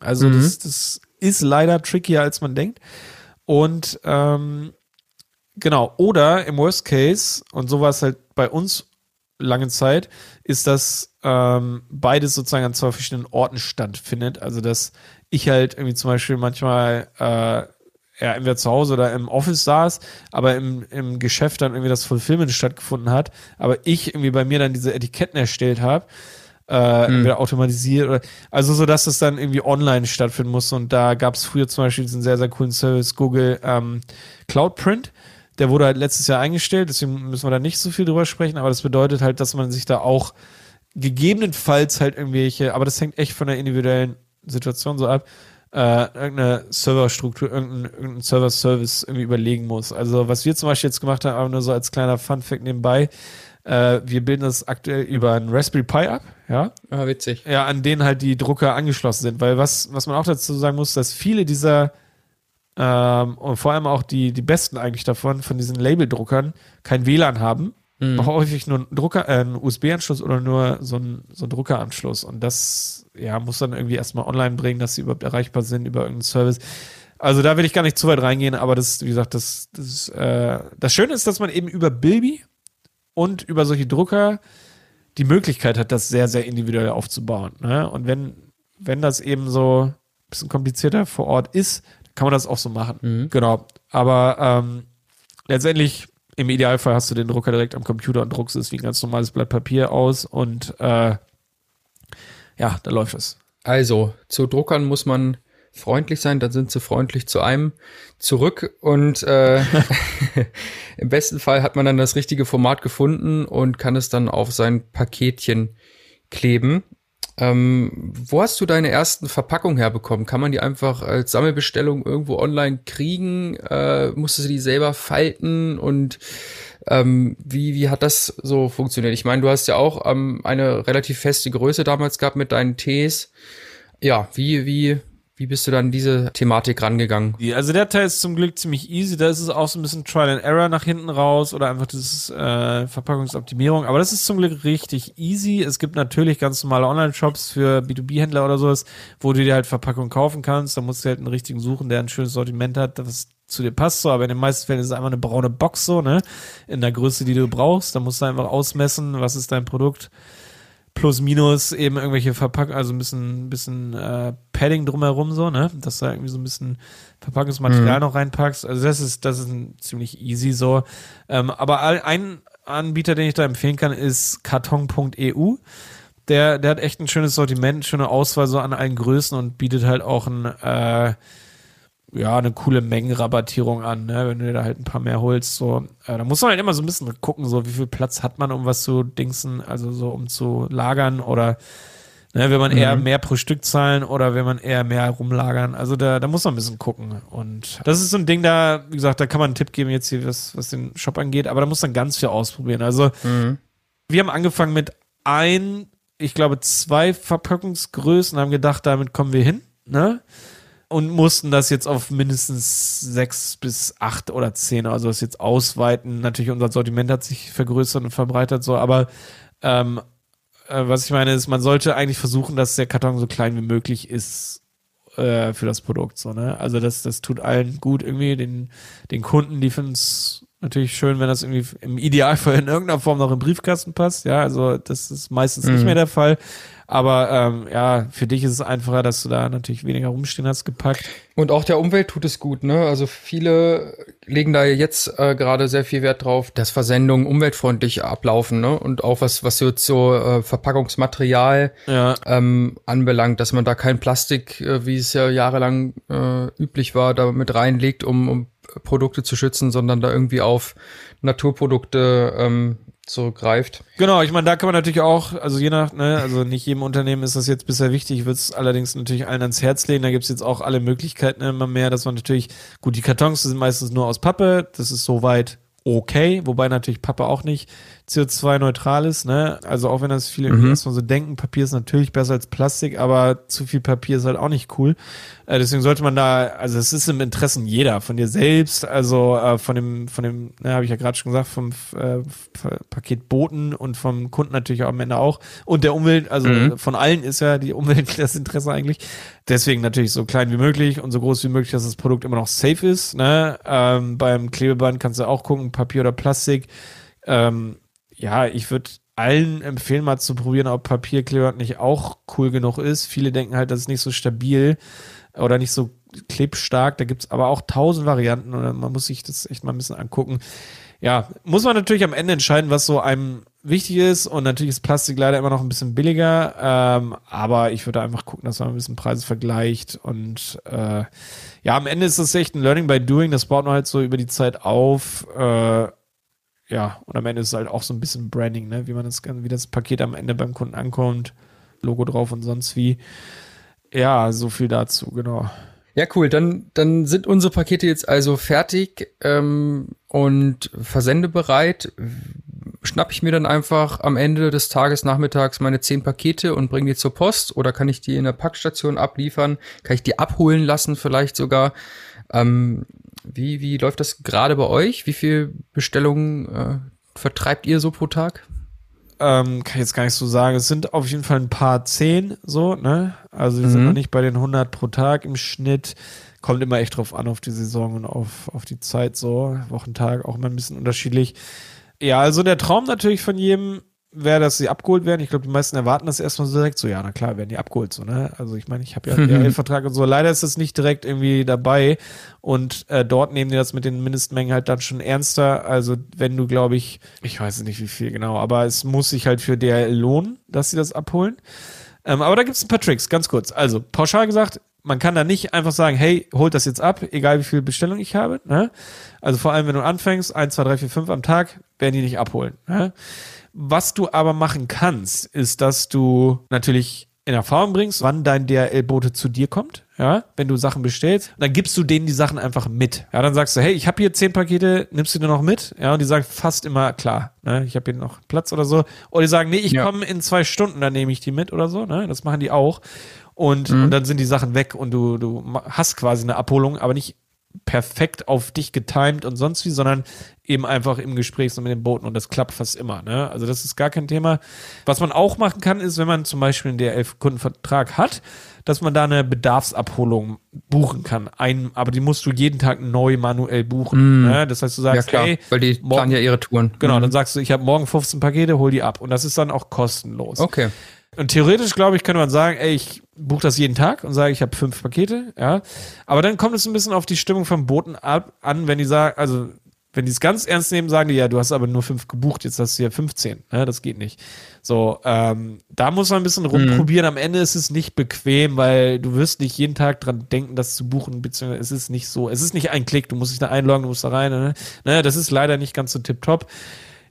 Also, mhm. das, das ist leider trickier, als man denkt. Und ähm, Genau. Oder im Worst Case, und so war es halt bei uns lange Zeit, ist, dass ähm, beides sozusagen an zwei verschiedenen Orten stattfindet. Also, dass ich halt irgendwie zum Beispiel manchmal äh, ja, entweder zu Hause oder im Office saß, aber im, im Geschäft dann irgendwie das Fulfillment stattgefunden hat, aber ich irgendwie bei mir dann diese Etiketten erstellt habe, äh, hm. automatisiert oder also so, dass es dann irgendwie online stattfinden muss und da gab es früher zum Beispiel diesen sehr, sehr coolen Service Google ähm, Cloud Print, der wurde halt letztes Jahr eingestellt, deswegen müssen wir da nicht so viel drüber sprechen, aber das bedeutet halt, dass man sich da auch gegebenenfalls halt irgendwelche, aber das hängt echt von der individuellen Situation so ab, äh, irgendeine Serverstruktur, irgendein, irgendein Server-Service irgendwie überlegen muss. Also was wir zum Beispiel jetzt gemacht haben, aber nur so als kleiner Fun-Fact nebenbei, äh, wir bilden das aktuell über einen Raspberry Pi ab, ja. Ah, witzig. Ja, an denen halt die Drucker angeschlossen sind, weil was, was man auch dazu sagen muss, dass viele dieser ähm, und vor allem auch die, die besten eigentlich davon, von diesen Labeldruckern, kein WLAN haben. Mhm. Häufig nur einen Drucker, äh, einen USB-Anschluss oder nur so einen, so einen Druckeranschluss. Und das ja, muss dann irgendwie erstmal online bringen, dass sie überhaupt erreichbar sind über irgendeinen Service. Also da will ich gar nicht zu weit reingehen, aber das, wie gesagt, das, das, äh, das Schöne ist, dass man eben über Bilby und über solche Drucker die Möglichkeit hat, das sehr, sehr individuell aufzubauen. Ne? Und wenn, wenn das eben so ein bisschen komplizierter vor Ort ist, kann man das auch so machen. Mhm. Genau. Aber ähm, letztendlich, im Idealfall hast du den Drucker direkt am Computer und druckst es wie ein ganz normales Blatt Papier aus und äh, ja, da läuft es. Also, zu Druckern muss man freundlich sein, dann sind sie freundlich zu einem zurück und äh, [LAUGHS] [LAUGHS] im besten Fall hat man dann das richtige Format gefunden und kann es dann auf sein Paketchen kleben. Ähm, wo hast du deine ersten Verpackungen herbekommen? Kann man die einfach als Sammelbestellung irgendwo online kriegen? Äh, musstest du die selber falten? Und ähm, wie, wie hat das so funktioniert? Ich meine, du hast ja auch ähm, eine relativ feste Größe damals gehabt mit deinen Tees. Ja, wie, wie, wie bist du dann diese Thematik rangegangen? Also der Teil ist zum Glück ziemlich easy. Da ist es auch so ein bisschen Trial and Error nach hinten raus oder einfach das äh, Verpackungsoptimierung. Aber das ist zum Glück richtig easy. Es gibt natürlich ganz normale Online-Shops für B2B-Händler oder sowas, wo du dir halt Verpackungen kaufen kannst. Da musst du halt einen richtigen suchen, der ein schönes Sortiment hat, was zu dir passt so, aber in den meisten Fällen ist es einfach eine braune Box so, ne? In der Größe, die du brauchst. Da musst du einfach ausmessen, was ist dein Produkt plus minus eben irgendwelche Verpackungen, also ein bisschen, bisschen äh, Padding drumherum so, ne? Dass du da irgendwie so ein bisschen Verpackungsmaterial mhm. noch reinpackst. Also das ist, das ist ein ziemlich easy so. Ähm, aber ein Anbieter, den ich da empfehlen kann, ist karton.eu. Der, der hat echt ein schönes Sortiment, schöne Auswahl so an allen Größen und bietet halt auch ein äh, ja, eine coole Mengenrabattierung an, ne? wenn du dir da halt ein paar mehr holst. So, äh, da muss man halt immer so ein bisschen gucken, so wie viel Platz hat man, um was zu dingsen, also so um zu lagern oder ne, will man eher mhm. mehr pro Stück zahlen oder will man eher mehr rumlagern. Also da, da muss man ein bisschen gucken. Und das ist so ein Ding, da, wie gesagt, da kann man einen Tipp geben jetzt hier, was, was den Shop angeht, aber da muss man ganz viel ausprobieren. Also mhm. wir haben angefangen mit ein, ich glaube, zwei Verpackungsgrößen, haben gedacht, damit kommen wir hin. Ne? Und mussten das jetzt auf mindestens sechs bis acht oder zehn, also das jetzt ausweiten. Natürlich unser Sortiment hat sich vergrößert und verbreitert so, aber ähm, äh, was ich meine ist, man sollte eigentlich versuchen, dass der Karton so klein wie möglich ist äh, für das Produkt so ne. Also das das tut allen gut irgendwie den den Kunden, die finden es natürlich schön, wenn das irgendwie im Idealfall in irgendeiner Form noch im Briefkasten passt. Ja, also das ist meistens mhm. nicht mehr der Fall. Aber ähm, ja, für dich ist es einfacher, dass du da natürlich weniger rumstehen hast gepackt. Und auch der Umwelt tut es gut, ne? Also viele legen da jetzt äh, gerade sehr viel Wert drauf, dass Versendungen umweltfreundlich ablaufen, ne? Und auch was, was so, so äh, Verpackungsmaterial ja. ähm, anbelangt, dass man da kein Plastik, äh, wie es ja jahrelang äh, üblich war, da mit reinlegt, um, um Produkte zu schützen, sondern da irgendwie auf Naturprodukte ähm, zurückgreift. Genau, ich meine, da kann man natürlich auch, also je nach, ne, also nicht jedem Unternehmen ist das jetzt bisher wichtig, ich es allerdings natürlich allen ans Herz legen. Da gibt es jetzt auch alle Möglichkeiten immer mehr, dass man natürlich, gut, die Kartons sind meistens nur aus Pappe, das ist soweit okay, wobei natürlich Pappe auch nicht CO2-neutral ist, ne? Also auch wenn das viele mhm. erstmal so denken, Papier ist natürlich besser als Plastik, aber zu viel Papier ist halt auch nicht cool. Äh, deswegen sollte man da, also es ist im Interesse jeder, von dir selbst, also äh, von dem, von dem, ne, habe ich ja gerade schon gesagt, vom äh, Paketboten und vom Kunden natürlich auch am Ende auch und der Umwelt, also mhm. von allen ist ja die Umwelt das Interesse eigentlich. Deswegen natürlich so klein wie möglich und so groß wie möglich, dass das Produkt immer noch safe ist. Ne? Ähm, beim Klebeband kannst du auch gucken, Papier oder Plastik. Ähm, ja, ich würde allen empfehlen, mal zu probieren, ob Papierkleber nicht auch cool genug ist. Viele denken halt, das ist nicht so stabil oder nicht so klebstark. Da gibt's aber auch tausend Varianten und man muss sich das echt mal ein bisschen angucken. Ja, muss man natürlich am Ende entscheiden, was so einem wichtig ist. Und natürlich ist Plastik leider immer noch ein bisschen billiger. Ähm, aber ich würde einfach gucken, dass man ein bisschen Preise vergleicht. Und äh, ja, am Ende ist das echt ein Learning by Doing. Das baut man halt so über die Zeit auf. Äh, ja, und am Ende ist es halt auch so ein bisschen Branding, ne? wie man das, wie das Paket am Ende beim Kunden ankommt, Logo drauf und sonst wie. Ja, so viel dazu, genau. Ja, cool. Dann, dann sind unsere Pakete jetzt also fertig ähm, und versendebereit. Schnapp ich mir dann einfach am Ende des Tages nachmittags meine zehn Pakete und bringe die zur Post oder kann ich die in der Packstation abliefern? Kann ich die abholen lassen vielleicht sogar? Ähm, wie, wie läuft das gerade bei euch? Wie viel Bestellungen äh, vertreibt ihr so pro Tag? Ähm, kann ich jetzt gar nicht so sagen. Es sind auf jeden Fall ein paar zehn, so, ne? Also wir mhm. sind noch nicht bei den 100 pro Tag im Schnitt. Kommt immer echt drauf an, auf die Saison und auf, auf die Zeit, so. Wochentag auch immer ein bisschen unterschiedlich. Ja, also der Traum natürlich von jedem wäre, dass sie abgeholt werden. Ich glaube, die meisten erwarten das erstmal so direkt so, ja, na klar, werden die abgeholt, so, ne? Also ich meine, ich habe ja einen [LAUGHS] DHL-Vertrag und so. Leider ist das nicht direkt irgendwie dabei. Und äh, dort nehmen die das mit den Mindestmengen halt dann schon ernster. Also wenn du, glaube ich, ich weiß nicht wie viel genau, aber es muss sich halt für DHL lohnen, dass sie das abholen. Ähm, aber da gibt es ein paar Tricks, ganz kurz. Also, pauschal gesagt, man kann da nicht einfach sagen, hey, holt das jetzt ab, egal wie viel Bestellung ich habe. Ne? Also vor allem, wenn du anfängst, 1, 2, 3, 4, 5 am Tag, werden die nicht abholen. Ne? Was du aber machen kannst, ist, dass du natürlich in Erfahrung bringst, wann dein DRL-Bote zu dir kommt, ja, wenn du Sachen bestellst, dann gibst du denen die Sachen einfach mit. Ja, dann sagst du, hey, ich habe hier zehn Pakete, nimmst du dir noch mit? Ja, und die sagen fast immer, klar, ne, ich habe hier noch Platz oder so. Oder die sagen, nee, ich ja. komme in zwei Stunden, dann nehme ich die mit oder so, ne? Das machen die auch. Und, mhm. und dann sind die Sachen weg und du, du hast quasi eine Abholung, aber nicht perfekt auf dich getimed und sonst wie, sondern eben einfach im Gespräch so mit den Booten und das klappt fast immer. Ne? Also das ist gar kein Thema. Was man auch machen kann, ist, wenn man zum Beispiel einen DRL-Kundenvertrag hat, dass man da eine Bedarfsabholung buchen kann. Ein, aber die musst du jeden Tag neu manuell buchen. Mm. Ne? Das heißt, du sagst, ja, klar, hey, weil die morgen, planen ja ihre Touren. Genau, mm. dann sagst du, ich habe morgen 15 Pakete, hol die ab. Und das ist dann auch kostenlos. Okay. Und theoretisch, glaube ich, könnte man sagen, ey, ich buche das jeden Tag und sage, ich habe fünf Pakete, ja. Aber dann kommt es ein bisschen auf die Stimmung vom Boten ab, an, wenn die sagen, also wenn die es ganz ernst nehmen, sagen die, ja, du hast aber nur fünf gebucht, jetzt hast du ja 15. Ja, das geht nicht. So, ähm, da muss man ein bisschen rumprobieren. Mhm. Am Ende ist es nicht bequem, weil du wirst nicht jeden Tag dran denken, das zu buchen, beziehungsweise es ist nicht so, es ist nicht ein Klick, du musst dich da einloggen, du musst da rein. Ne? Ne, das ist leider nicht ganz so tipptopp.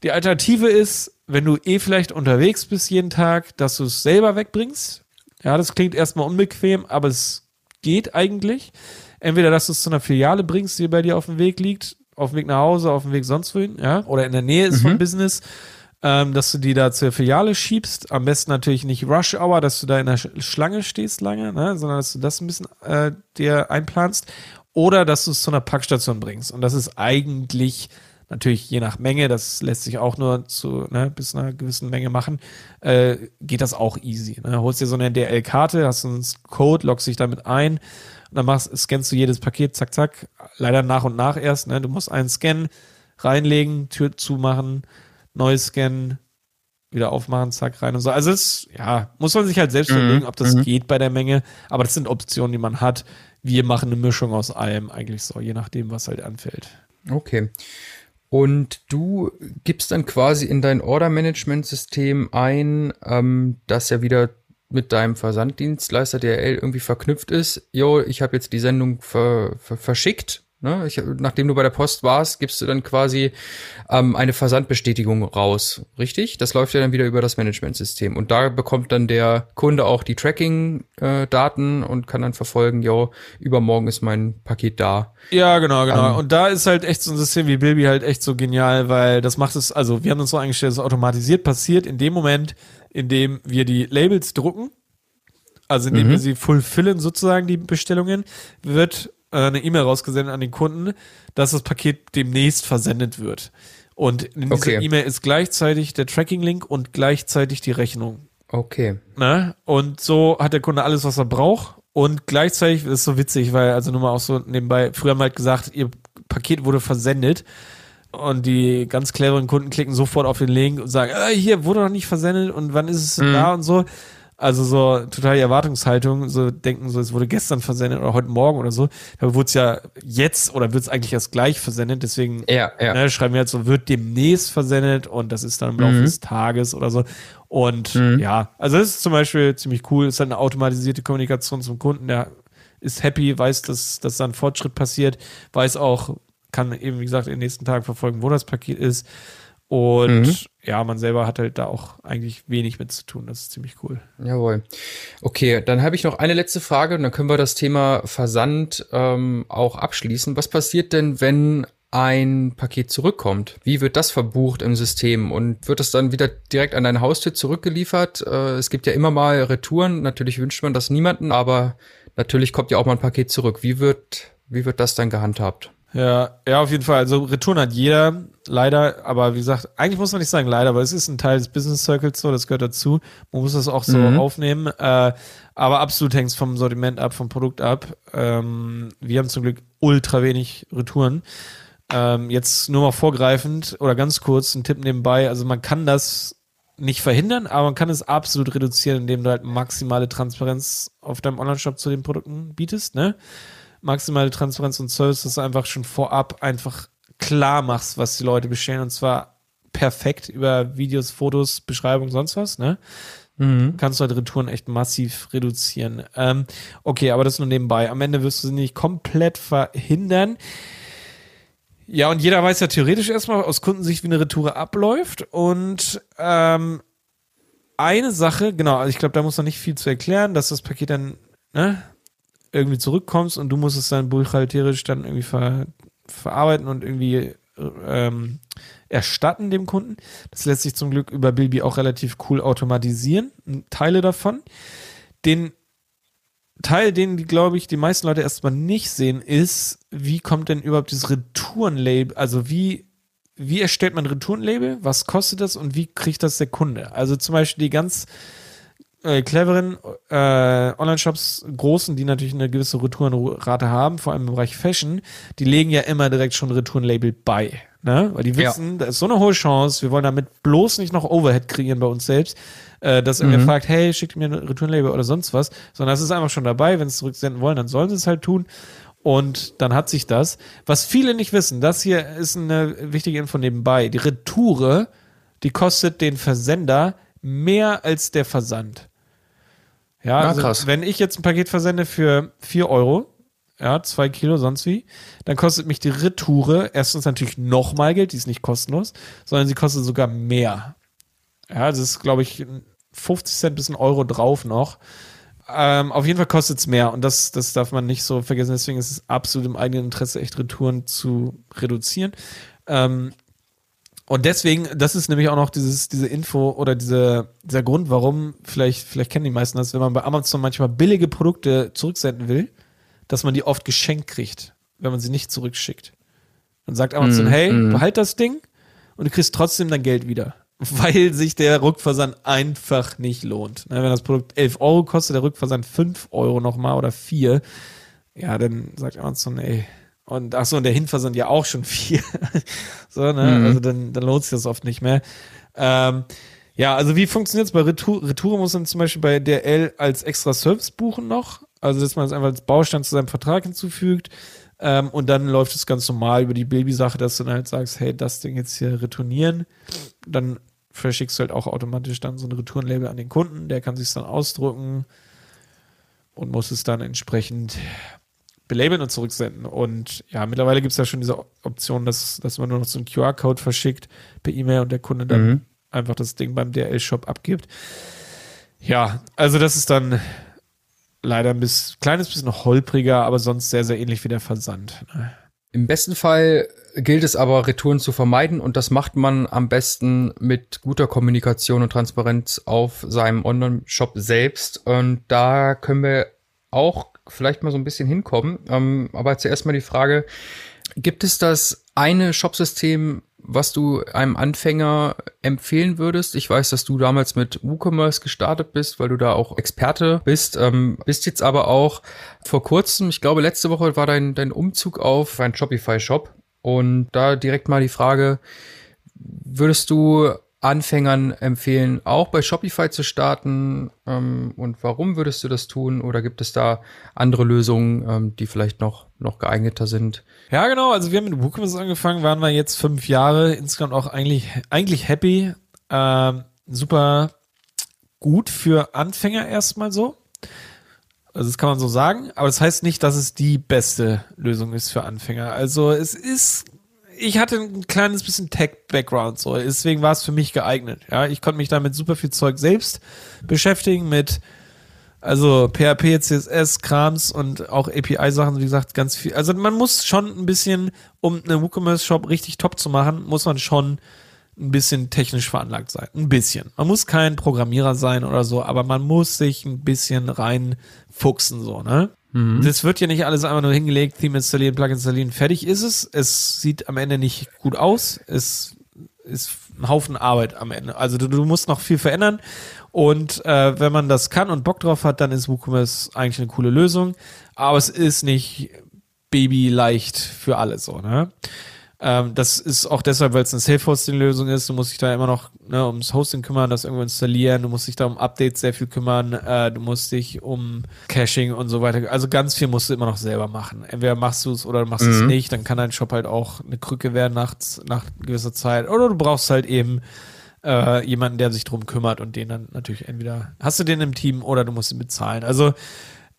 Die Alternative ist, wenn du eh vielleicht unterwegs bist jeden Tag, dass du es selber wegbringst. Ja, das klingt erstmal unbequem, aber es geht eigentlich. Entweder, dass du es zu einer Filiale bringst, die bei dir auf dem Weg liegt, auf dem Weg nach Hause, auf dem Weg sonst wohin, ja, oder in der Nähe ist mhm. vom Business, ähm, dass du die da zur Filiale schiebst. Am besten natürlich nicht Rush Hour, dass du da in der Schlange stehst lange, ne, sondern dass du das ein bisschen äh, dir einplanst. Oder dass du es zu einer Packstation bringst. Und das ist eigentlich Natürlich je nach Menge, das lässt sich auch nur zu ne, bis einer gewissen Menge machen, äh, geht das auch easy. Ne? Holst dir so eine DL-Karte, hast einen Code, loggst dich damit ein und dann machst, scannst du jedes Paket, zack, zack. Leider nach und nach erst. Ne? Du musst einen Scan reinlegen, Tür zumachen, neu scannen, wieder aufmachen, zack, rein und so. Also es, ja, muss man sich halt selbst mhm. überlegen, ob das mhm. geht bei der Menge. Aber das sind Optionen, die man hat. Wir machen eine Mischung aus allem eigentlich so, je nachdem, was halt anfällt. Okay. Und du gibst dann quasi in dein Order-Management-System ein, ähm, das ja wieder mit deinem Versanddienstleister DRL irgendwie verknüpft ist. Jo, ich habe jetzt die Sendung ver ver verschickt Ne? Ich, nachdem du bei der Post warst, gibst du dann quasi ähm, eine Versandbestätigung raus, richtig? Das läuft ja dann wieder über das Managementsystem. Und da bekommt dann der Kunde auch die Tracking-Daten äh, und kann dann verfolgen, jo, übermorgen ist mein Paket da. Ja, genau, genau. Ähm, und da ist halt echt so ein System wie Bilby halt echt so genial, weil das macht es, also wir haben uns so eingestellt, dass es automatisiert passiert in dem Moment, in dem wir die Labels drucken, also indem mhm. wir sie fulfillen sozusagen, die Bestellungen, wird eine E-Mail rausgesendet an den Kunden, dass das Paket demnächst versendet wird. Und in dieser okay. E-Mail ist gleichzeitig der Tracking-Link und gleichzeitig die Rechnung. Okay. Ne? Und so hat der Kunde alles, was er braucht. Und gleichzeitig ist es so witzig, weil, also nur mal auch so nebenbei, früher haben wir halt gesagt, ihr Paket wurde versendet. Und die ganz cleveren Kunden klicken sofort auf den Link und sagen, äh, hier wurde noch nicht versendet und wann ist es mhm. da und so. Also so total die Erwartungshaltung, so denken, so es wurde gestern versendet oder heute Morgen oder so. Da wurde es ja jetzt oder wird es eigentlich erst gleich versendet. Deswegen ja, ja. Ne, schreiben wir jetzt so, wird demnächst versendet und das ist dann im Laufe mhm. des Tages oder so. Und mhm. ja, also das ist zum Beispiel ziemlich cool. Es ist halt eine automatisierte Kommunikation zum Kunden, der ist happy, weiß, dass, dass da ein Fortschritt passiert, weiß auch, kann eben, wie gesagt, in den nächsten Tagen verfolgen, wo das Paket ist. Und mhm. ja, man selber hat halt da auch eigentlich wenig mit zu tun. Das ist ziemlich cool. Jawohl. Okay, dann habe ich noch eine letzte Frage und dann können wir das Thema Versand ähm, auch abschließen. Was passiert denn, wenn ein Paket zurückkommt? Wie wird das verbucht im System und wird es dann wieder direkt an deine Haustür zurückgeliefert? Äh, es gibt ja immer mal Retouren. Natürlich wünscht man das niemanden, aber natürlich kommt ja auch mal ein Paket zurück. Wie wird, wie wird das dann gehandhabt? Ja, ja, auf jeden Fall. Also Return hat jeder, leider, aber wie gesagt, eigentlich muss man nicht sagen leider, aber es ist ein Teil des Business Circles so, das gehört dazu. Man muss das auch so mhm. aufnehmen. Äh, aber absolut hängt es vom Sortiment ab, vom Produkt ab. Ähm, wir haben zum Glück ultra wenig Retouren. Ähm, jetzt nur mal vorgreifend oder ganz kurz ein Tipp nebenbei. Also man kann das nicht verhindern, aber man kann es absolut reduzieren, indem du halt maximale Transparenz auf deinem Online-Shop zu den Produkten bietest, ne? Maximale Transparenz und Service, dass du einfach schon vorab einfach klar machst, was die Leute bestellen und zwar perfekt über Videos, Fotos, Beschreibung, sonst was, ne? mhm. kannst du halt Retouren echt massiv reduzieren. Ähm, okay, aber das nur nebenbei. Am Ende wirst du sie nicht komplett verhindern. Ja, und jeder weiß ja theoretisch erstmal aus Kundensicht, wie eine Retoure abläuft. Und ähm, eine Sache, genau, also ich glaube, da muss noch nicht viel zu erklären, dass das Paket dann ne, irgendwie zurückkommst und du musst es dann buchhalterisch dann irgendwie ver, verarbeiten und irgendwie ähm, erstatten dem Kunden. Das lässt sich zum Glück über Bilby auch relativ cool automatisieren, Teile davon. Den Teil, den, glaube ich, die meisten Leute erstmal nicht sehen, ist, wie kommt denn überhaupt dieses Retourenlabel, also wie, wie erstellt man Retourenlabel, was kostet das und wie kriegt das der Kunde? Also zum Beispiel die ganz äh, cleveren äh, Online-Shops, großen, die natürlich eine gewisse Retourenrate haben, vor allem im Bereich Fashion, die legen ja immer direkt schon Retourenlabel bei. Ne? Weil die wissen, ja. da ist so eine hohe Chance, wir wollen damit bloß nicht noch Overhead kreieren bei uns selbst, äh, dass irgendwer mhm. fragt, hey, schickt mir ein Retourenlabel oder sonst was, sondern es ist einfach schon dabei, wenn sie es zurücksenden wollen, dann sollen sie es halt tun. Und dann hat sich das. Was viele nicht wissen, das hier ist eine wichtige Info nebenbei. Die Retoure, die kostet den Versender mehr als der Versand. Ja, also krass. wenn ich jetzt ein Paket versende für vier Euro, ja, zwei Kilo, sonst wie, dann kostet mich die Retoure erstens natürlich nochmal Geld, die ist nicht kostenlos, sondern sie kostet sogar mehr. Ja, das ist, glaube ich, 50 Cent bis ein Euro drauf noch. Ähm, auf jeden Fall kostet es mehr und das, das darf man nicht so vergessen. Deswegen ist es absolut im eigenen Interesse, echt Retouren zu reduzieren. Ähm, und deswegen, das ist nämlich auch noch dieses, diese Info oder diese, dieser Grund, warum, vielleicht, vielleicht kennen die meisten das, wenn man bei Amazon manchmal billige Produkte zurücksenden will, dass man die oft geschenkt kriegt, wenn man sie nicht zurückschickt. Dann sagt Amazon, mm, hey, mm. behalt das Ding und du kriegst trotzdem dein Geld wieder. [LAUGHS] Weil sich der Rückversand einfach nicht lohnt. Ne, wenn das Produkt 11 Euro kostet, der Rückversand 5 Euro nochmal oder 4, ja, dann sagt Amazon, ey, und ach so, und der Hinversand ja auch schon [LAUGHS] vier. so, ne? Mhm. Also dann, dann lohnt sich das oft nicht mehr. Ähm, ja, also wie funktioniert es bei Retour? Retour muss man zum Beispiel bei DRL als extra Service buchen noch. Also, dass man es einfach als Baustein zu seinem Vertrag hinzufügt. Ähm, und dann läuft es ganz normal über die Baby-Sache, dass du dann halt sagst, hey, das Ding jetzt hier retournieren. Dann verschickst du halt auch automatisch dann so ein Retourenlabel an den Kunden. Der kann sich dann ausdrucken und muss es dann entsprechend belabeln und zurücksenden. Und ja, mittlerweile gibt es ja schon diese Option, dass, dass man nur noch so einen QR-Code verschickt per E-Mail und der Kunde dann mhm. einfach das Ding beim DRL-Shop abgibt. Ja, also das ist dann leider ein bisschen, kleines bisschen holpriger, aber sonst sehr, sehr ähnlich wie der Versand. Ne? Im besten Fall gilt es aber, Retouren zu vermeiden und das macht man am besten mit guter Kommunikation und Transparenz auf seinem Online-Shop selbst. Und da können wir auch vielleicht mal so ein bisschen hinkommen. Ähm, aber zuerst mal die Frage, gibt es das eine Shopsystem, was du einem Anfänger empfehlen würdest? Ich weiß, dass du damals mit WooCommerce gestartet bist, weil du da auch Experte bist. Ähm, bist jetzt aber auch vor kurzem, ich glaube letzte Woche war dein, dein Umzug auf ein Shopify-Shop. Und da direkt mal die Frage, würdest du Anfängern empfehlen, auch bei Shopify zu starten? Ähm, und warum würdest du das tun? Oder gibt es da andere Lösungen, ähm, die vielleicht noch, noch geeigneter sind? Ja, genau. Also wir haben mit WooCommerce angefangen, waren wir jetzt fünf Jahre, insgesamt auch eigentlich, eigentlich happy. Ähm, super gut für Anfänger erstmal so. Also das kann man so sagen, aber das heißt nicht, dass es die beste Lösung ist für Anfänger. Also es ist ich hatte ein kleines bisschen Tech-Background, so deswegen war es für mich geeignet. Ja, ich konnte mich damit super viel Zeug selbst beschäftigen mit also PHP, CSS, Krams und auch API-Sachen, wie gesagt, ganz viel. Also man muss schon ein bisschen, um einen WooCommerce-Shop richtig top zu machen, muss man schon ein bisschen technisch veranlagt sein. Ein bisschen. Man muss kein Programmierer sein oder so, aber man muss sich ein bisschen reinfuchsen, so, ne? Mhm. Das wird ja nicht alles einfach nur hingelegt, Theme installieren, Plugin installieren, fertig ist es. Es sieht am Ende nicht gut aus. Es ist ein Haufen Arbeit am Ende. Also du, du musst noch viel verändern. Und äh, wenn man das kann und Bock drauf hat, dann ist WooCommerce eigentlich eine coole Lösung. Aber es ist nicht babyleicht für alle so, ne? Ähm, das ist auch deshalb, weil es eine Self-Hosting-Lösung ist. Du musst dich da immer noch ne, ums Hosting kümmern, das irgendwo installieren. Du musst dich da um Updates sehr viel kümmern. Äh, du musst dich um Caching und so weiter. Also ganz viel musst du immer noch selber machen. Entweder machst du es oder machst mhm. es nicht. Dann kann dein Shop halt auch eine Krücke werden nach, nach gewisser Zeit. Oder du brauchst halt eben äh, jemanden, der sich drum kümmert und den dann natürlich entweder hast du den im Team oder du musst ihn bezahlen. Also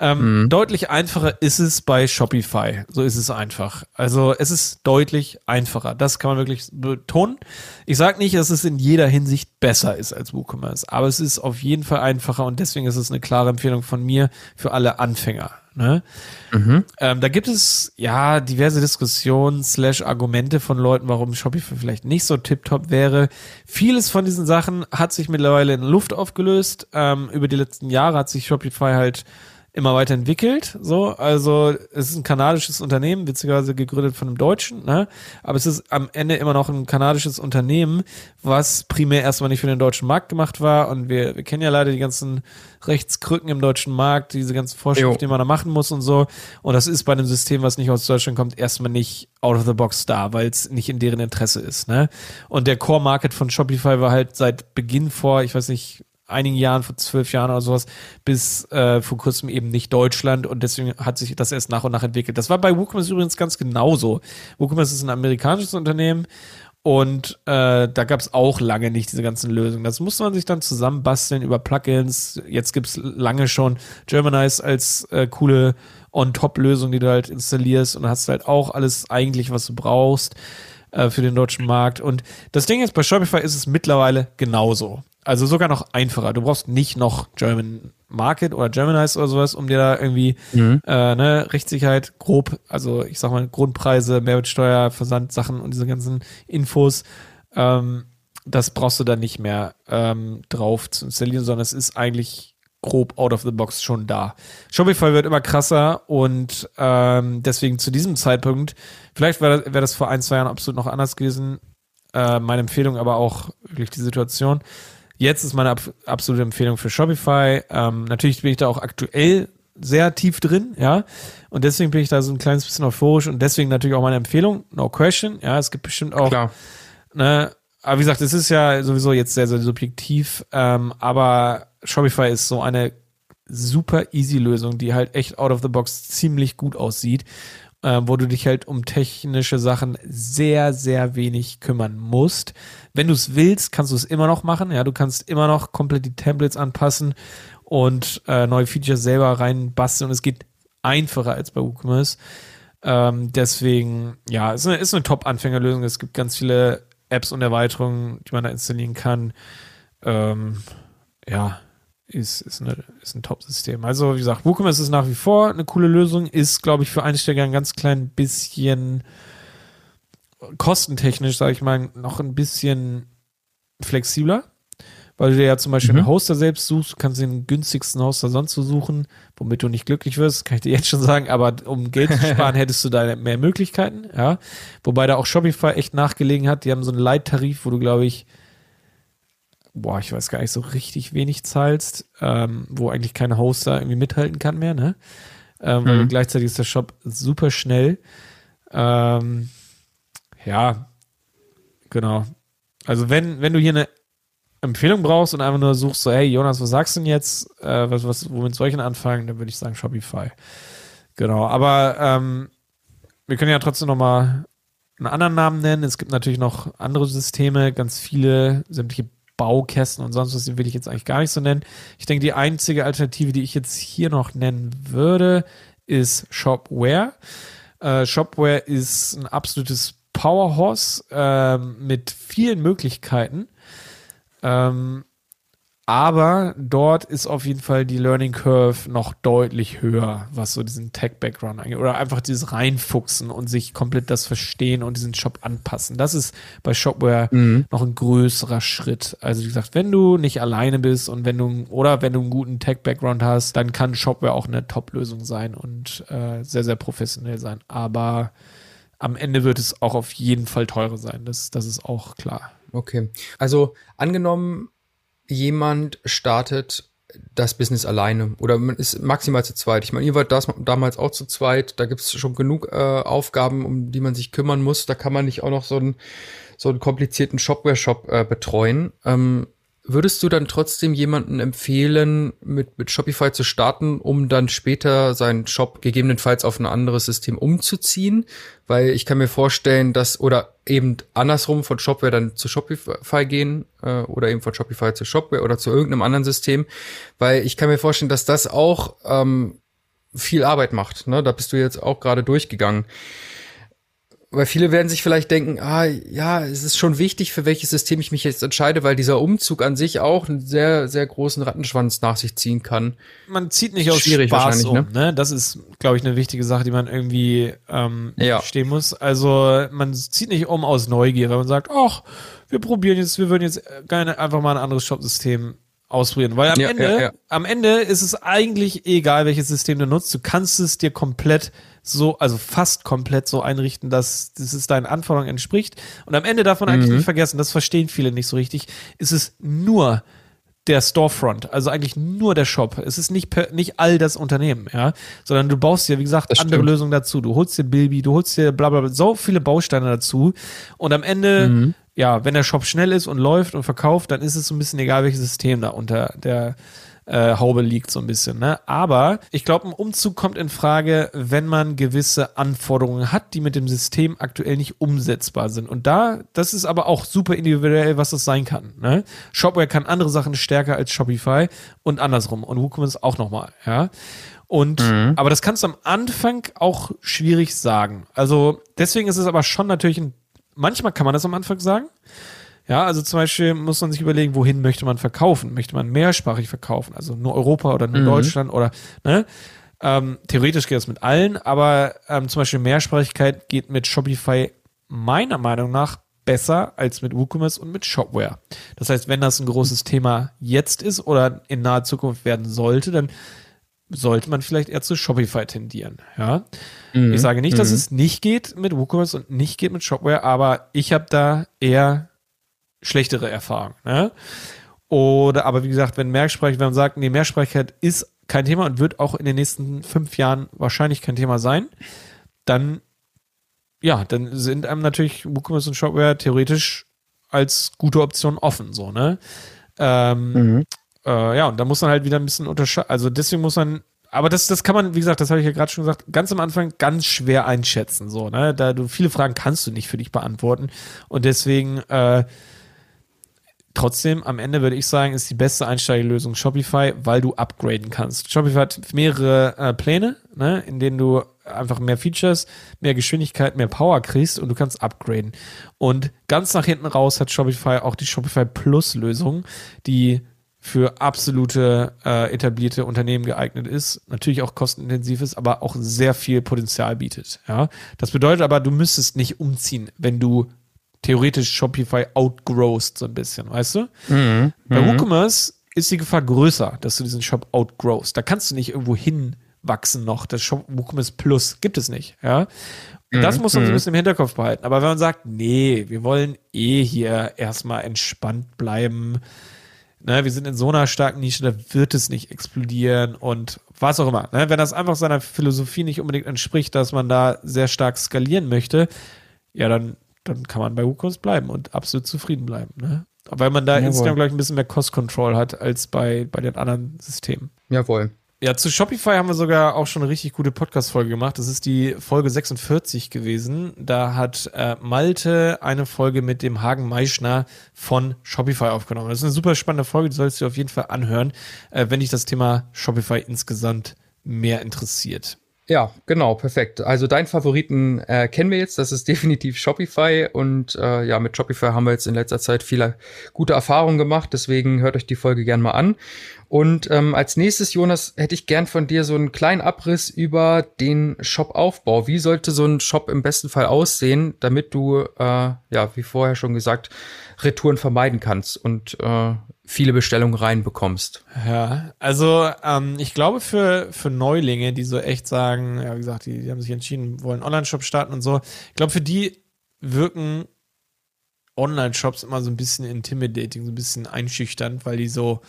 ähm, mhm. Deutlich einfacher ist es bei Shopify. So ist es einfach. Also es ist deutlich einfacher. Das kann man wirklich betonen. Ich sage nicht, dass es in jeder Hinsicht besser ist als WooCommerce, aber es ist auf jeden Fall einfacher und deswegen ist es eine klare Empfehlung von mir für alle Anfänger. Ne? Mhm. Ähm, da gibt es ja diverse Diskussionen slash Argumente von Leuten, warum Shopify vielleicht nicht so tiptop wäre. Vieles von diesen Sachen hat sich mittlerweile in Luft aufgelöst. Ähm, über die letzten Jahre hat sich Shopify halt immer weiterentwickelt. So, also es ist ein kanadisches Unternehmen, witzigerweise gegründet von einem Deutschen, ne? Aber es ist am Ende immer noch ein kanadisches Unternehmen, was primär erstmal nicht für den deutschen Markt gemacht war. Und wir, wir kennen ja leider die ganzen Rechtskrücken im deutschen Markt, diese ganzen Vorschriften, die man da machen muss und so. Und das ist bei einem System, was nicht aus Deutschland kommt, erstmal nicht out of the box da, weil es nicht in deren Interesse ist. Ne? Und der Core Market von Shopify war halt seit Beginn vor, ich weiß nicht, einigen Jahren, vor zwölf Jahren oder sowas, bis äh, vor kurzem eben nicht Deutschland und deswegen hat sich das erst nach und nach entwickelt. Das war bei WooCommerce übrigens ganz genauso. WooCommerce ist ein amerikanisches Unternehmen und äh, da gab es auch lange nicht diese ganzen Lösungen. Das musste man sich dann zusammenbasteln über Plugins. Jetzt gibt's lange schon Germanize als äh, coole On-Top-Lösung, die du halt installierst und hast halt auch alles eigentlich, was du brauchst äh, für den deutschen Markt. Und das Ding ist, bei Shopify ist es mittlerweile genauso. Also sogar noch einfacher. Du brauchst nicht noch German Market oder Germanize oder sowas, um dir da irgendwie mhm. äh, ne, Rechtssicherheit grob, also ich sag mal Grundpreise, Mehrwertsteuer, Versandsachen und diese ganzen Infos, ähm, das brauchst du dann nicht mehr ähm, drauf zu installieren, sondern es ist eigentlich grob out of the box schon da. Shopify wird immer krasser und ähm, deswegen zu diesem Zeitpunkt, vielleicht wäre wär das vor ein, zwei Jahren absolut noch anders gewesen, äh, meine Empfehlung, aber auch wirklich die Situation Jetzt ist meine ab absolute Empfehlung für Shopify. Ähm, natürlich bin ich da auch aktuell sehr tief drin, ja. Und deswegen bin ich da so ein kleines bisschen euphorisch und deswegen natürlich auch meine Empfehlung, no question. Ja, es gibt bestimmt auch, Klar. ne, aber wie gesagt, es ist ja sowieso jetzt sehr, sehr subjektiv, ähm, aber Shopify ist so eine super easy Lösung, die halt echt out of the box ziemlich gut aussieht äh, wo du dich halt um technische Sachen sehr, sehr wenig kümmern musst. Wenn du es willst, kannst du es immer noch machen. Ja, du kannst immer noch komplett die Templates anpassen und äh, neue Features selber reinbasteln. Und es geht einfacher als bei WooCommerce. Ähm, deswegen, ja, ist eine, ist eine Top-Anfängerlösung. Es gibt ganz viele Apps und Erweiterungen, die man da installieren kann. Ähm, ja, ist, ist, eine, ist ein Top-System. Also, wie gesagt, WooCommerce ist nach wie vor eine coole Lösung, ist, glaube ich, für Einsteiger ein ganz klein bisschen kostentechnisch, sage ich mal, noch ein bisschen flexibler, weil du dir ja zum Beispiel mhm. einen Hoster selbst suchst, du kannst den günstigsten Hoster sonst so suchen, womit du nicht glücklich wirst, kann ich dir jetzt schon sagen, aber um Geld zu [LAUGHS] sparen, hättest du da mehr Möglichkeiten, ja. Wobei da auch Shopify echt nachgelegen hat, die haben so einen Leittarif, wo du, glaube ich, boah, ich weiß gar nicht, so richtig wenig zahlst, ähm, wo eigentlich kein Hoster irgendwie mithalten kann mehr, ne? Ähm, mhm. Gleichzeitig ist der Shop super schnell. Ähm, ja, genau. Also wenn, wenn du hier eine Empfehlung brauchst und einfach nur suchst, so, hey Jonas, was sagst du denn jetzt? Äh, was, was, womit soll ich denn anfangen? Dann würde ich sagen Shopify. Genau, aber ähm, wir können ja trotzdem noch mal einen anderen Namen nennen. Es gibt natürlich noch andere Systeme, ganz viele, sämtliche Baukästen und sonst was will ich jetzt eigentlich gar nicht so nennen. Ich denke, die einzige Alternative, die ich jetzt hier noch nennen würde, ist Shopware. Äh, Shopware ist ein absolutes Powerhouse äh, mit vielen Möglichkeiten. Ähm, aber dort ist auf jeden Fall die Learning Curve noch deutlich höher, was so diesen Tech-Background angeht. Oder einfach dieses Reinfuchsen und sich komplett das verstehen und diesen Shop anpassen. Das ist bei Shopware mhm. noch ein größerer Schritt. Also wie gesagt, wenn du nicht alleine bist und wenn du oder wenn du einen guten Tech-Background hast, dann kann Shopware auch eine Top-Lösung sein und äh, sehr, sehr professionell sein. Aber am Ende wird es auch auf jeden Fall teurer sein. Das, das ist auch klar. Okay. Also angenommen, jemand startet das Business alleine oder man ist maximal zu zweit. Ich meine, ihr wart das, damals auch zu zweit, da gibt es schon genug äh, Aufgaben, um die man sich kümmern muss. Da kann man nicht auch noch so einen, so einen komplizierten Shopware-Shop äh, betreuen. Ähm, würdest du dann trotzdem jemanden empfehlen, mit, mit Shopify zu starten, um dann später seinen Shop gegebenenfalls auf ein anderes System umzuziehen? Weil ich kann mir vorstellen, dass, oder eben andersrum von Shopware dann zu Shopify gehen, äh, oder eben von Shopify zu Shopware oder zu irgendeinem anderen System. Weil ich kann mir vorstellen, dass das auch ähm, viel Arbeit macht. Ne? Da bist du jetzt auch gerade durchgegangen weil viele werden sich vielleicht denken, ah, ja, es ist schon wichtig, für welches System ich mich jetzt entscheide, weil dieser Umzug an sich auch einen sehr, sehr großen Rattenschwanz nach sich ziehen kann. Man zieht nicht aus Spaß um, ne? ne? Das ist, glaube ich, eine wichtige Sache, die man irgendwie ähm, ja. stehen muss. Also man zieht nicht um aus Neugier, weil man sagt, ach, wir probieren jetzt, wir würden jetzt gerne einfach mal ein anderes Shop-System ausprobieren, weil am ja, Ende, ja, am Ende ist es eigentlich egal, welches System du nutzt. Du kannst es dir komplett so, also fast komplett so einrichten, dass das deinen Anforderungen entspricht. Und am Ende davon eigentlich mhm. nicht vergessen, das verstehen viele nicht so richtig, ist es nur der Storefront, also eigentlich nur der Shop. Es ist nicht per, nicht all das Unternehmen, ja, sondern du baust dir, wie gesagt, andere. Lösungen dazu. Du holst dir Bilby, du holst dir bla, bla, bla so viele Bausteine dazu. Und am Ende, mhm. ja, wenn der Shop schnell ist und läuft und verkauft, dann ist es so ein bisschen egal, welches System da unter der äh, Haube liegt so ein bisschen. Ne? Aber ich glaube, ein Umzug kommt in Frage, wenn man gewisse Anforderungen hat, die mit dem System aktuell nicht umsetzbar sind. Und da, das ist aber auch super individuell, was das sein kann. Ne? Shopware kann andere Sachen stärker als Shopify und andersrum. Und WooCommerce auch nochmal. Ja. Und, mhm. aber das kannst du am Anfang auch schwierig sagen. Also, deswegen ist es aber schon natürlich ein, manchmal kann man das am Anfang sagen. Ja, also zum Beispiel muss man sich überlegen, wohin möchte man verkaufen? Möchte man mehrsprachig verkaufen? Also nur Europa oder nur mhm. Deutschland oder, ne? Ähm, theoretisch geht das mit allen, aber ähm, zum Beispiel Mehrsprachigkeit geht mit Shopify meiner Meinung nach besser als mit WooCommerce und mit Shopware. Das heißt, wenn das ein großes Thema jetzt ist oder in naher Zukunft werden sollte, dann sollte man vielleicht eher zu Shopify tendieren. Ja, mhm. ich sage nicht, dass mhm. es nicht geht mit WooCommerce und nicht geht mit Shopware, aber ich habe da eher schlechtere Erfahrung. Ne? Oder aber wie gesagt, wenn Mehrsprachigkeit, wenn man sagt, nee, Mehrsprachigkeit ist kein Thema und wird auch in den nächsten fünf Jahren wahrscheinlich kein Thema sein, dann ja, dann sind einem natürlich WooCommerce und Shopware theoretisch als gute Option offen, so, ne? Ähm, mhm. äh, ja, und da muss man halt wieder ein bisschen unterscheiden. Also deswegen muss man, aber das, das kann man, wie gesagt, das habe ich ja gerade schon gesagt, ganz am Anfang ganz schwer einschätzen, so, ne? Da du viele Fragen kannst du nicht für dich beantworten. Und deswegen, äh, Trotzdem, am Ende würde ich sagen, ist die beste Einsteigerlösung Shopify, weil du upgraden kannst. Shopify hat mehrere äh, Pläne, ne, in denen du einfach mehr Features, mehr Geschwindigkeit, mehr Power kriegst und du kannst upgraden. Und ganz nach hinten raus hat Shopify auch die Shopify Plus Lösung, die für absolute äh, etablierte Unternehmen geeignet ist, natürlich auch kostenintensiv ist, aber auch sehr viel Potenzial bietet. Ja, das bedeutet aber, du müsstest nicht umziehen, wenn du theoretisch Shopify outgrowst so ein bisschen, weißt du? Mhm. Bei mhm. WooCommerce ist die Gefahr größer, dass du diesen Shop outgrowst. Da kannst du nicht irgendwo hinwachsen noch. Das Shop WooCommerce Plus gibt es nicht, ja? Das muss man so ein mhm. bisschen im Hinterkopf behalten. Aber wenn man sagt, nee, wir wollen eh hier erstmal entspannt bleiben, ne, wir sind in so einer starken Nische, da wird es nicht explodieren und was auch immer. Ne? Wenn das einfach seiner Philosophie nicht unbedingt entspricht, dass man da sehr stark skalieren möchte, ja, dann dann kann man bei WooCommerce bleiben und absolut zufrieden bleiben. Ne? Weil man da Jawohl. insgesamt, glaube ich, ein bisschen mehr Cost Control hat als bei, bei den anderen Systemen. Jawohl. Ja, zu Shopify haben wir sogar auch schon eine richtig gute Podcast-Folge gemacht. Das ist die Folge 46 gewesen. Da hat äh, Malte eine Folge mit dem Hagen Meischner von Shopify aufgenommen. Das ist eine super spannende Folge, die solltest du auf jeden Fall anhören, äh, wenn dich das Thema Shopify insgesamt mehr interessiert. Ja, genau, perfekt. Also deinen Favoriten äh, kennen wir jetzt, das ist [LAUGHS] definitiv Shopify und äh, ja, mit Shopify haben wir jetzt in letzter Zeit viele gute Erfahrungen gemacht, deswegen hört euch die Folge gern mal an. Und ähm, als nächstes, Jonas, hätte ich gern von dir so einen kleinen Abriss über den Shop-Aufbau. Wie sollte so ein Shop im besten Fall aussehen, damit du, äh, ja, wie vorher schon gesagt, Retouren vermeiden kannst und äh, viele Bestellungen reinbekommst. Ja, also ähm, ich glaube für, für Neulinge, die so echt sagen, ja, wie gesagt, die, die haben sich entschieden, wollen Online-Shop starten und so, ich glaube, für die wirken Online-Shops immer so ein bisschen intimidating, so ein bisschen einschüchternd, weil die so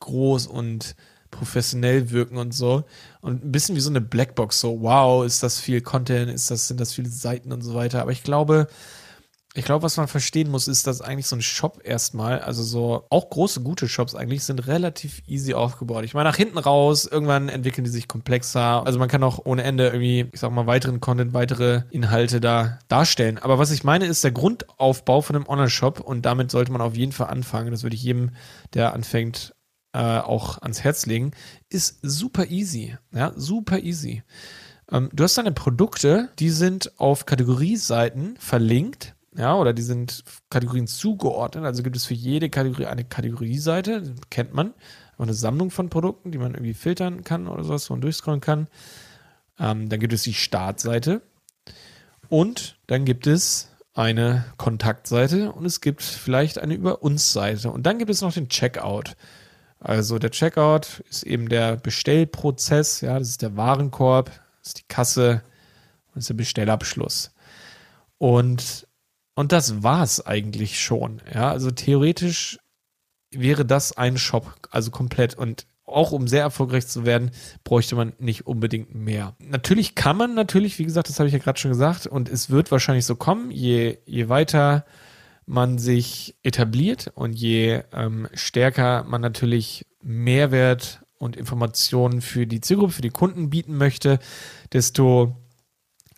groß und professionell wirken und so. Und ein bisschen wie so eine Blackbox, so, wow, ist das viel Content, ist das, sind das viele Seiten und so weiter. Aber ich glaube, ich glaube, was man verstehen muss, ist, dass eigentlich so ein Shop erstmal, also so auch große, gute Shops eigentlich, sind relativ easy aufgebaut. Ich meine, nach hinten raus, irgendwann entwickeln die sich komplexer. Also man kann auch ohne Ende irgendwie, ich sag mal, weiteren Content, weitere Inhalte da darstellen. Aber was ich meine, ist der Grundaufbau von einem Online-Shop und damit sollte man auf jeden Fall anfangen. Das würde ich jedem, der anfängt, äh, auch ans Herz legen. Ist super easy. Ja, super easy. Ähm, du hast deine Produkte, die sind auf Kategorieseiten verlinkt ja, oder die sind Kategorien zugeordnet. Also gibt es für jede Kategorie eine Kategorieseite, kennt man. Aber eine Sammlung von Produkten, die man irgendwie filtern kann oder sowas, wo man durchscrollen kann. Ähm, dann gibt es die Startseite. Und dann gibt es eine Kontaktseite und es gibt vielleicht eine Über uns Seite. Und dann gibt es noch den Checkout. Also der Checkout ist eben der Bestellprozess, ja, das ist der Warenkorb, das ist die Kasse und das ist der Bestellabschluss. Und und das war's eigentlich schon. Ja, also theoretisch wäre das ein Shop, also komplett. Und auch um sehr erfolgreich zu werden, bräuchte man nicht unbedingt mehr. Natürlich kann man natürlich, wie gesagt, das habe ich ja gerade schon gesagt, und es wird wahrscheinlich so kommen, je, je weiter man sich etabliert und je ähm, stärker man natürlich Mehrwert und Informationen für die Zielgruppe, für die Kunden bieten möchte, desto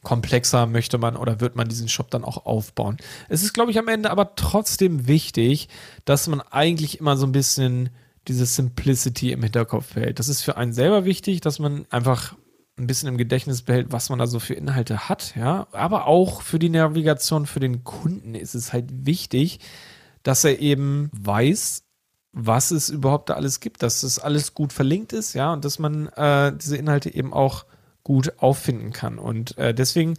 komplexer möchte man oder wird man diesen Shop dann auch aufbauen. Es ist, glaube ich, am Ende aber trotzdem wichtig, dass man eigentlich immer so ein bisschen diese Simplicity im Hinterkopf behält. Das ist für einen selber wichtig, dass man einfach ein bisschen im Gedächtnis behält, was man da so für Inhalte hat, ja. Aber auch für die Navigation für den Kunden ist es halt wichtig, dass er eben weiß, was es überhaupt da alles gibt, dass das alles gut verlinkt ist, ja, und dass man äh, diese Inhalte eben auch gut auffinden kann. Und äh, deswegen,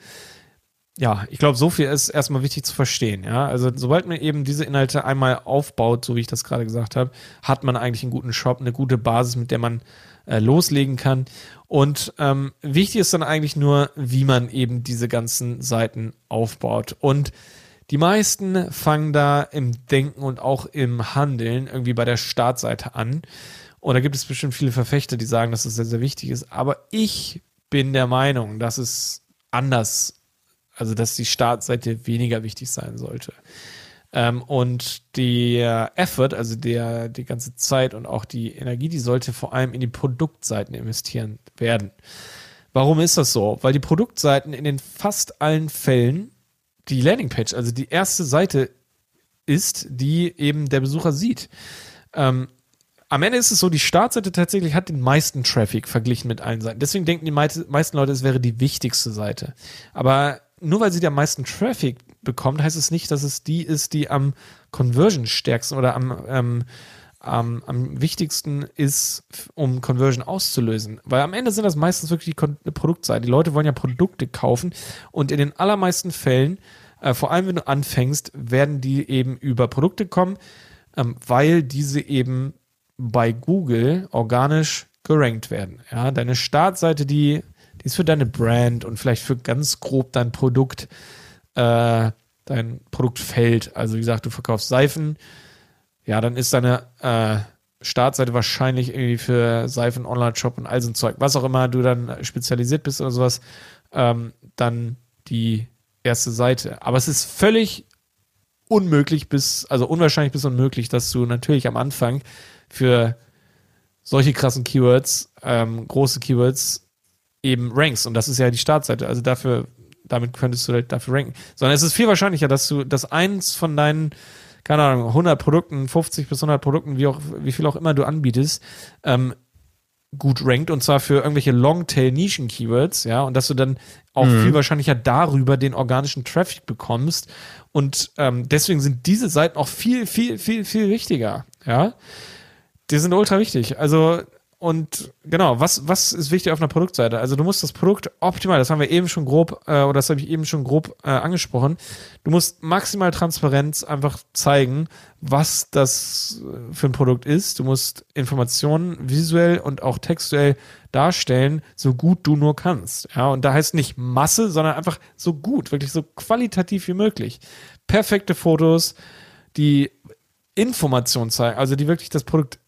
ja, ich glaube, so viel ist erstmal wichtig zu verstehen. Ja, also sobald man eben diese Inhalte einmal aufbaut, so wie ich das gerade gesagt habe, hat man eigentlich einen guten Shop, eine gute Basis, mit der man äh, loslegen kann. Und ähm, wichtig ist dann eigentlich nur, wie man eben diese ganzen Seiten aufbaut. Und die meisten fangen da im Denken und auch im Handeln irgendwie bei der Startseite an. Und da gibt es bestimmt viele Verfechter, die sagen, dass das sehr, sehr wichtig ist. Aber ich bin der Meinung, dass es anders, also dass die Startseite weniger wichtig sein sollte. Ähm, und der Effort, also der, die ganze Zeit und auch die Energie, die sollte vor allem in die Produktseiten investieren werden. Warum ist das so? Weil die Produktseiten in den fast allen Fällen die Landingpage, also die erste Seite ist, die eben der Besucher sieht. Ähm, am Ende ist es so, die Startseite tatsächlich hat den meisten Traffic verglichen mit allen Seiten. Deswegen denken die meisten Leute, es wäre die wichtigste Seite. Aber nur weil sie den meisten Traffic bekommt, heißt es nicht, dass es die ist, die am Conversion stärksten oder am, ähm, am, am wichtigsten ist, um Conversion auszulösen. Weil am Ende sind das meistens wirklich die Produktseiten. Die Leute wollen ja Produkte kaufen und in den allermeisten Fällen, äh, vor allem wenn du anfängst, werden die eben über Produkte kommen, ähm, weil diese eben bei Google organisch gerankt werden. Ja, deine Startseite, die, die ist für deine Brand und vielleicht für ganz grob dein Produkt, äh, dein Produktfeld. Also wie gesagt, du verkaufst Seifen, ja, dann ist deine äh, Startseite wahrscheinlich irgendwie für Seifen, Online-Shop und all so ein Zeug, was auch immer du dann spezialisiert bist oder sowas, ähm, dann die erste Seite. Aber es ist völlig unmöglich bis, also unwahrscheinlich bis unmöglich, dass du natürlich am Anfang für solche krassen Keywords, ähm, große Keywords eben rankst. Und das ist ja die Startseite. Also dafür, damit könntest du halt dafür ranken. Sondern es ist viel wahrscheinlicher, dass du, dass eins von deinen, keine Ahnung, 100 Produkten, 50 bis 100 Produkten, wie auch, wie viel auch immer du anbietest, ähm, gut rankt und zwar für irgendwelche Longtail-Nischen-Keywords, ja, und dass du dann auch mhm. viel wahrscheinlicher darüber den organischen Traffic bekommst und ähm, deswegen sind diese Seiten auch viel, viel, viel, viel wichtiger, ja. Die sind ultra wichtig. Also, und genau, was, was ist wichtig auf einer Produktseite? Also du musst das Produkt optimal, das haben wir eben schon grob, äh, oder das habe ich eben schon grob äh, angesprochen. Du musst maximal Transparenz einfach zeigen, was das äh, für ein Produkt ist. Du musst Informationen visuell und auch textuell darstellen, so gut du nur kannst. Ja, und da heißt nicht Masse, sondern einfach so gut, wirklich so qualitativ wie möglich. Perfekte Fotos, die Informationen zeigen, also die wirklich das Produkt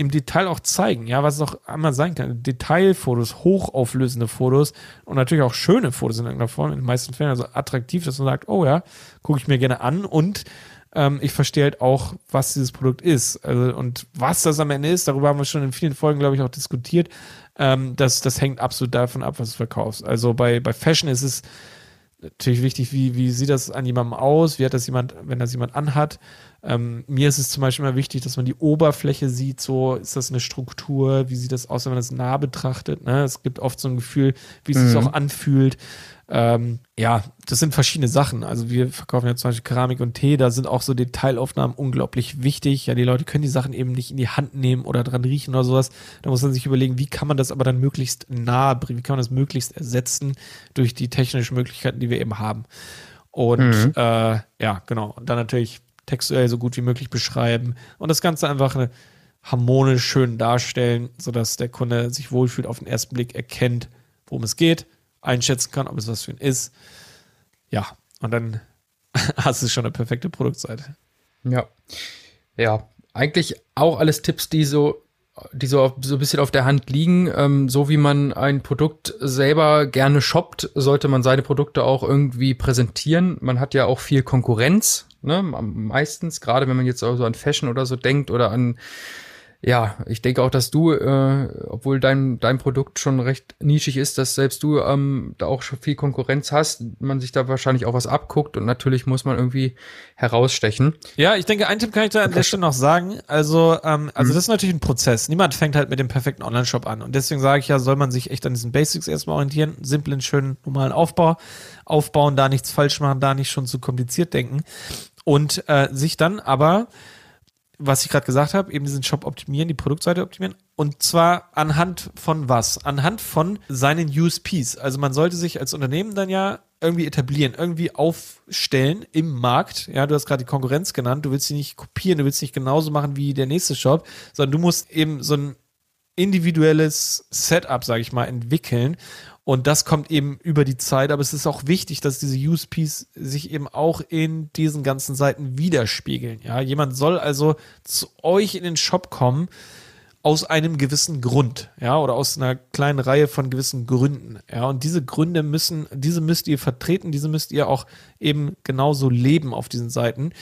im Detail auch zeigen, ja, was es auch einmal sein kann. Detailfotos, hochauflösende Fotos und natürlich auch schöne Fotos in irgendeiner Form, in den meisten Fällen, also attraktiv, dass man sagt, oh ja, gucke ich mir gerne an und ähm, ich verstehe halt auch, was dieses Produkt ist. Also, und was das am Ende ist, darüber haben wir schon in vielen Folgen, glaube ich, auch diskutiert. Ähm, das, das hängt absolut davon ab, was du verkaufst. Also bei, bei Fashion ist es natürlich wichtig, wie, wie sieht das an jemandem aus, wie hat das jemand, wenn das jemand anhat. Ähm, mir ist es zum Beispiel immer wichtig, dass man die Oberfläche sieht, so ist das eine Struktur, wie sieht das aus, wenn man das nah betrachtet. Ne? Es gibt oft so ein Gefühl, wie es mhm. sich auch anfühlt. Ähm, ja, das sind verschiedene Sachen. Also wir verkaufen ja zum Beispiel Keramik und Tee, da sind auch so Detailaufnahmen unglaublich wichtig. Ja, die Leute können die Sachen eben nicht in die Hand nehmen oder dran riechen oder sowas. Da muss man sich überlegen, wie kann man das aber dann möglichst nahe bringen, wie kann man das möglichst ersetzen durch die technischen Möglichkeiten, die wir eben haben. Und mhm. äh, ja, genau. Und dann natürlich textuell so gut wie möglich beschreiben und das Ganze einfach eine harmonisch schön darstellen, sodass der Kunde sich wohlfühlt, auf den ersten Blick erkennt, worum es geht einschätzen kann, ob es was für ihn ist. Ja, und dann [LAUGHS] hast du schon eine perfekte Produktseite. Ja. Ja, eigentlich auch alles Tipps, die so die so, so ein bisschen auf der Hand liegen. Ähm, so wie man ein Produkt selber gerne shoppt, sollte man seine Produkte auch irgendwie präsentieren. Man hat ja auch viel Konkurrenz, ne? Meistens, gerade wenn man jetzt auch so an Fashion oder so denkt oder an ja, ich denke auch, dass du, äh, obwohl dein, dein Produkt schon recht nischig ist, dass selbst du ähm, da auch schon viel Konkurrenz hast, man sich da wahrscheinlich auch was abguckt und natürlich muss man irgendwie herausstechen. Ja, ich denke, ein Tipp kann ich da an der Stelle noch sagen. Also, ähm, also mhm. das ist natürlich ein Prozess. Niemand fängt halt mit dem perfekten Online-Shop an. Und deswegen sage ich ja, soll man sich echt an diesen Basics erstmal orientieren, simplen, schönen, normalen Aufbau aufbauen, da nichts falsch machen, da nicht schon zu kompliziert denken. Und äh, sich dann aber was ich gerade gesagt habe, eben diesen Shop optimieren, die Produktseite optimieren. Und zwar anhand von was? Anhand von seinen USPs. Also man sollte sich als Unternehmen dann ja irgendwie etablieren, irgendwie aufstellen im Markt. Ja, du hast gerade die Konkurrenz genannt. Du willst sie nicht kopieren, du willst nicht genauso machen wie der nächste Shop, sondern du musst eben so ein individuelles Setup, sage ich mal, entwickeln und das kommt eben über die Zeit, aber es ist auch wichtig, dass diese USPs sich eben auch in diesen ganzen Seiten widerspiegeln. Ja, jemand soll also zu euch in den Shop kommen aus einem gewissen Grund, ja, oder aus einer kleinen Reihe von gewissen Gründen, ja, und diese Gründe müssen, diese müsst ihr vertreten, diese müsst ihr auch eben genauso leben auf diesen Seiten.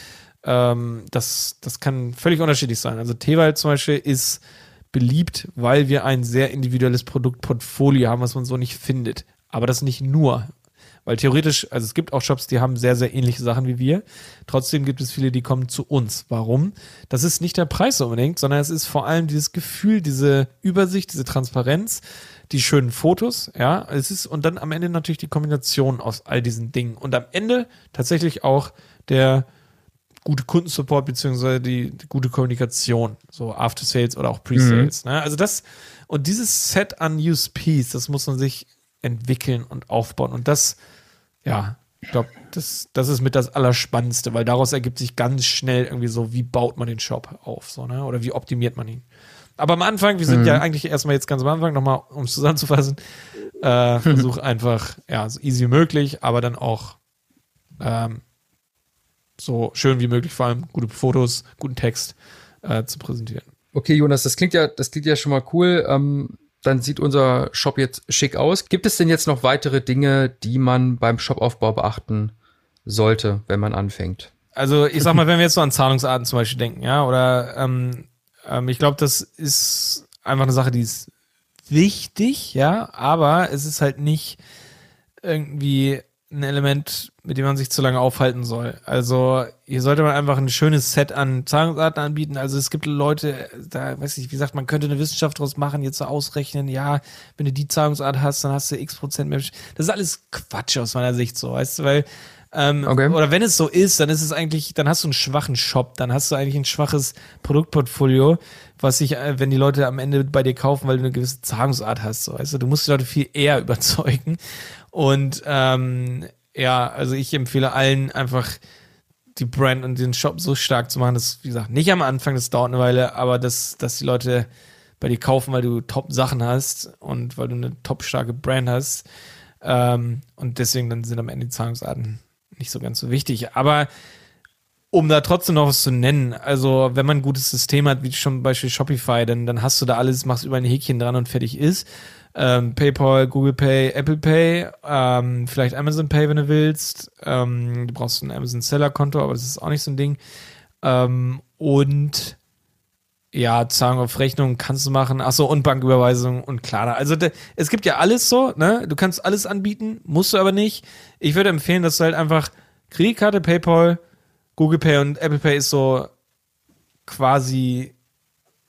Ähm, das, das kann völlig unterschiedlich sein. Also Tewald zum Beispiel ist beliebt, weil wir ein sehr individuelles Produktportfolio haben, was man so nicht findet. Aber das nicht nur. Weil theoretisch, also es gibt auch Shops, die haben sehr, sehr ähnliche Sachen wie wir. Trotzdem gibt es viele, die kommen zu uns. Warum? Das ist nicht der Preis unbedingt, sondern es ist vor allem dieses Gefühl, diese Übersicht, diese Transparenz, die schönen Fotos, ja. Es ist, und dann am Ende natürlich die Kombination aus all diesen Dingen. Und am Ende tatsächlich auch der gute Kundensupport beziehungsweise die, die, gute Kommunikation, so After Sales oder auch Pre-Sales. Mhm. Ne? Also das und dieses Set an USPs, das muss man sich entwickeln und aufbauen und das, ja, ich glaube, das, das ist mit das Allerspannendste, weil daraus ergibt sich ganz schnell irgendwie so, wie baut man den Shop auf, so, ne? Oder wie optimiert man ihn. Aber am Anfang, wir sind mhm. ja eigentlich erstmal jetzt ganz am Anfang, nochmal, um es zusammenzufassen, äh, [LAUGHS] versuch einfach, ja, so easy wie möglich, aber dann auch ähm, so schön wie möglich, vor allem gute Fotos, guten Text äh, zu präsentieren. Okay, Jonas, das klingt ja, das klingt ja schon mal cool. Ähm, dann sieht unser Shop jetzt schick aus. Gibt es denn jetzt noch weitere Dinge, die man beim Shopaufbau beachten sollte, wenn man anfängt? Also ich sag mal, wenn wir jetzt so an Zahlungsarten zum Beispiel denken, ja, oder ähm, ähm, ich glaube, das ist einfach eine Sache, die ist wichtig, ja, aber es ist halt nicht irgendwie ein Element, mit dem man sich zu lange aufhalten soll. Also hier sollte man einfach ein schönes Set an Zahlungsarten anbieten. Also es gibt Leute, da weiß ich, wie gesagt, man könnte eine Wissenschaft draus machen, jetzt so ausrechnen, ja, wenn du die Zahlungsart hast, dann hast du x Prozent mehr. Das ist alles Quatsch aus meiner Sicht so, weißt du, weil ähm, okay. Oder wenn es so ist, dann ist es eigentlich, dann hast du einen schwachen Shop, dann hast du eigentlich ein schwaches Produktportfolio, was sich, äh, wenn die Leute am Ende bei dir kaufen, weil du eine gewisse Zahlungsart hast, so, weißt du, du musst die Leute viel eher [LAUGHS] überzeugen. Und ähm, ja, also ich empfehle allen einfach die Brand und den Shop so stark zu machen, dass, wie gesagt, nicht am Anfang, das dauert eine Weile, aber dass, dass die Leute bei dir kaufen, weil du Top-Sachen hast und weil du eine top-starke Brand hast. Ähm, und deswegen dann sind am Ende die Zahlungsarten nicht so ganz so wichtig. Aber um da trotzdem noch was zu nennen, also wenn man ein gutes System hat, wie zum Beispiel Shopify, dann, dann hast du da alles, machst über ein Häkchen dran und fertig ist. Ähm, PayPal, Google Pay, Apple Pay, ähm, vielleicht Amazon Pay, wenn du willst. Ähm, du brauchst ein Amazon Seller Konto, aber das ist auch nicht so ein Ding. Ähm, und ja, Zahlung auf Rechnung kannst du machen. Achso, und Banküberweisung und Klarna. Also de, es gibt ja alles so, ne? Du kannst alles anbieten, musst du aber nicht. Ich würde empfehlen, dass du halt einfach Kreditkarte, PayPal, Google Pay und Apple Pay ist so quasi,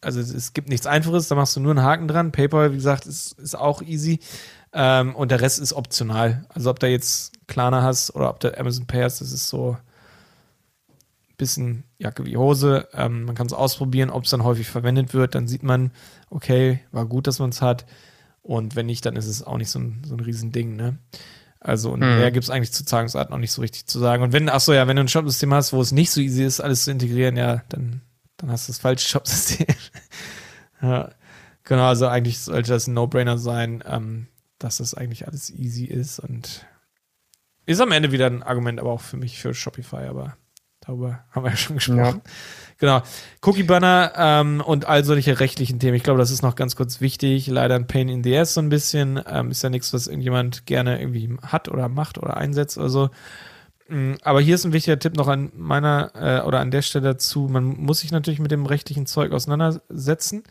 also es gibt nichts Einfaches, da machst du nur einen Haken dran. PayPal, wie gesagt, ist, ist auch easy. Ähm, und der Rest ist optional. Also ob du jetzt Klarna hast oder ob du Amazon Pay hast, das ist so ein bisschen Jacke wie Hose. Ähm, man kann es ausprobieren, ob es dann häufig verwendet wird. Dann sieht man, okay, war gut, dass man es hat. Und wenn nicht, dann ist es auch nicht so ein, so ein Riesending, ne? Also, und mhm. mehr gibt es eigentlich zu Zahlungsarten noch nicht so richtig zu sagen. Und wenn, ach so, ja, wenn du ein Shopsystem hast, wo es nicht so easy ist, alles zu integrieren, ja, dann, dann hast du das falsche Shopsystem. [LAUGHS] ja, genau, also eigentlich sollte das ein No-Brainer sein, ähm, dass das eigentlich alles easy ist und ist am Ende wieder ein Argument, aber auch für mich für Shopify, aber darüber [LAUGHS] haben wir ja schon gesprochen. Ja. Genau. Cookie Banner ähm, und all solche rechtlichen Themen. Ich glaube, das ist noch ganz kurz wichtig. Leider ein Pain in the ass so ein bisschen. Ähm, ist ja nichts, was irgendjemand gerne irgendwie hat oder macht oder einsetzt oder so. Mm, aber hier ist ein wichtiger Tipp noch an meiner äh, oder an der Stelle dazu. Man muss sich natürlich mit dem rechtlichen Zeug auseinandersetzen.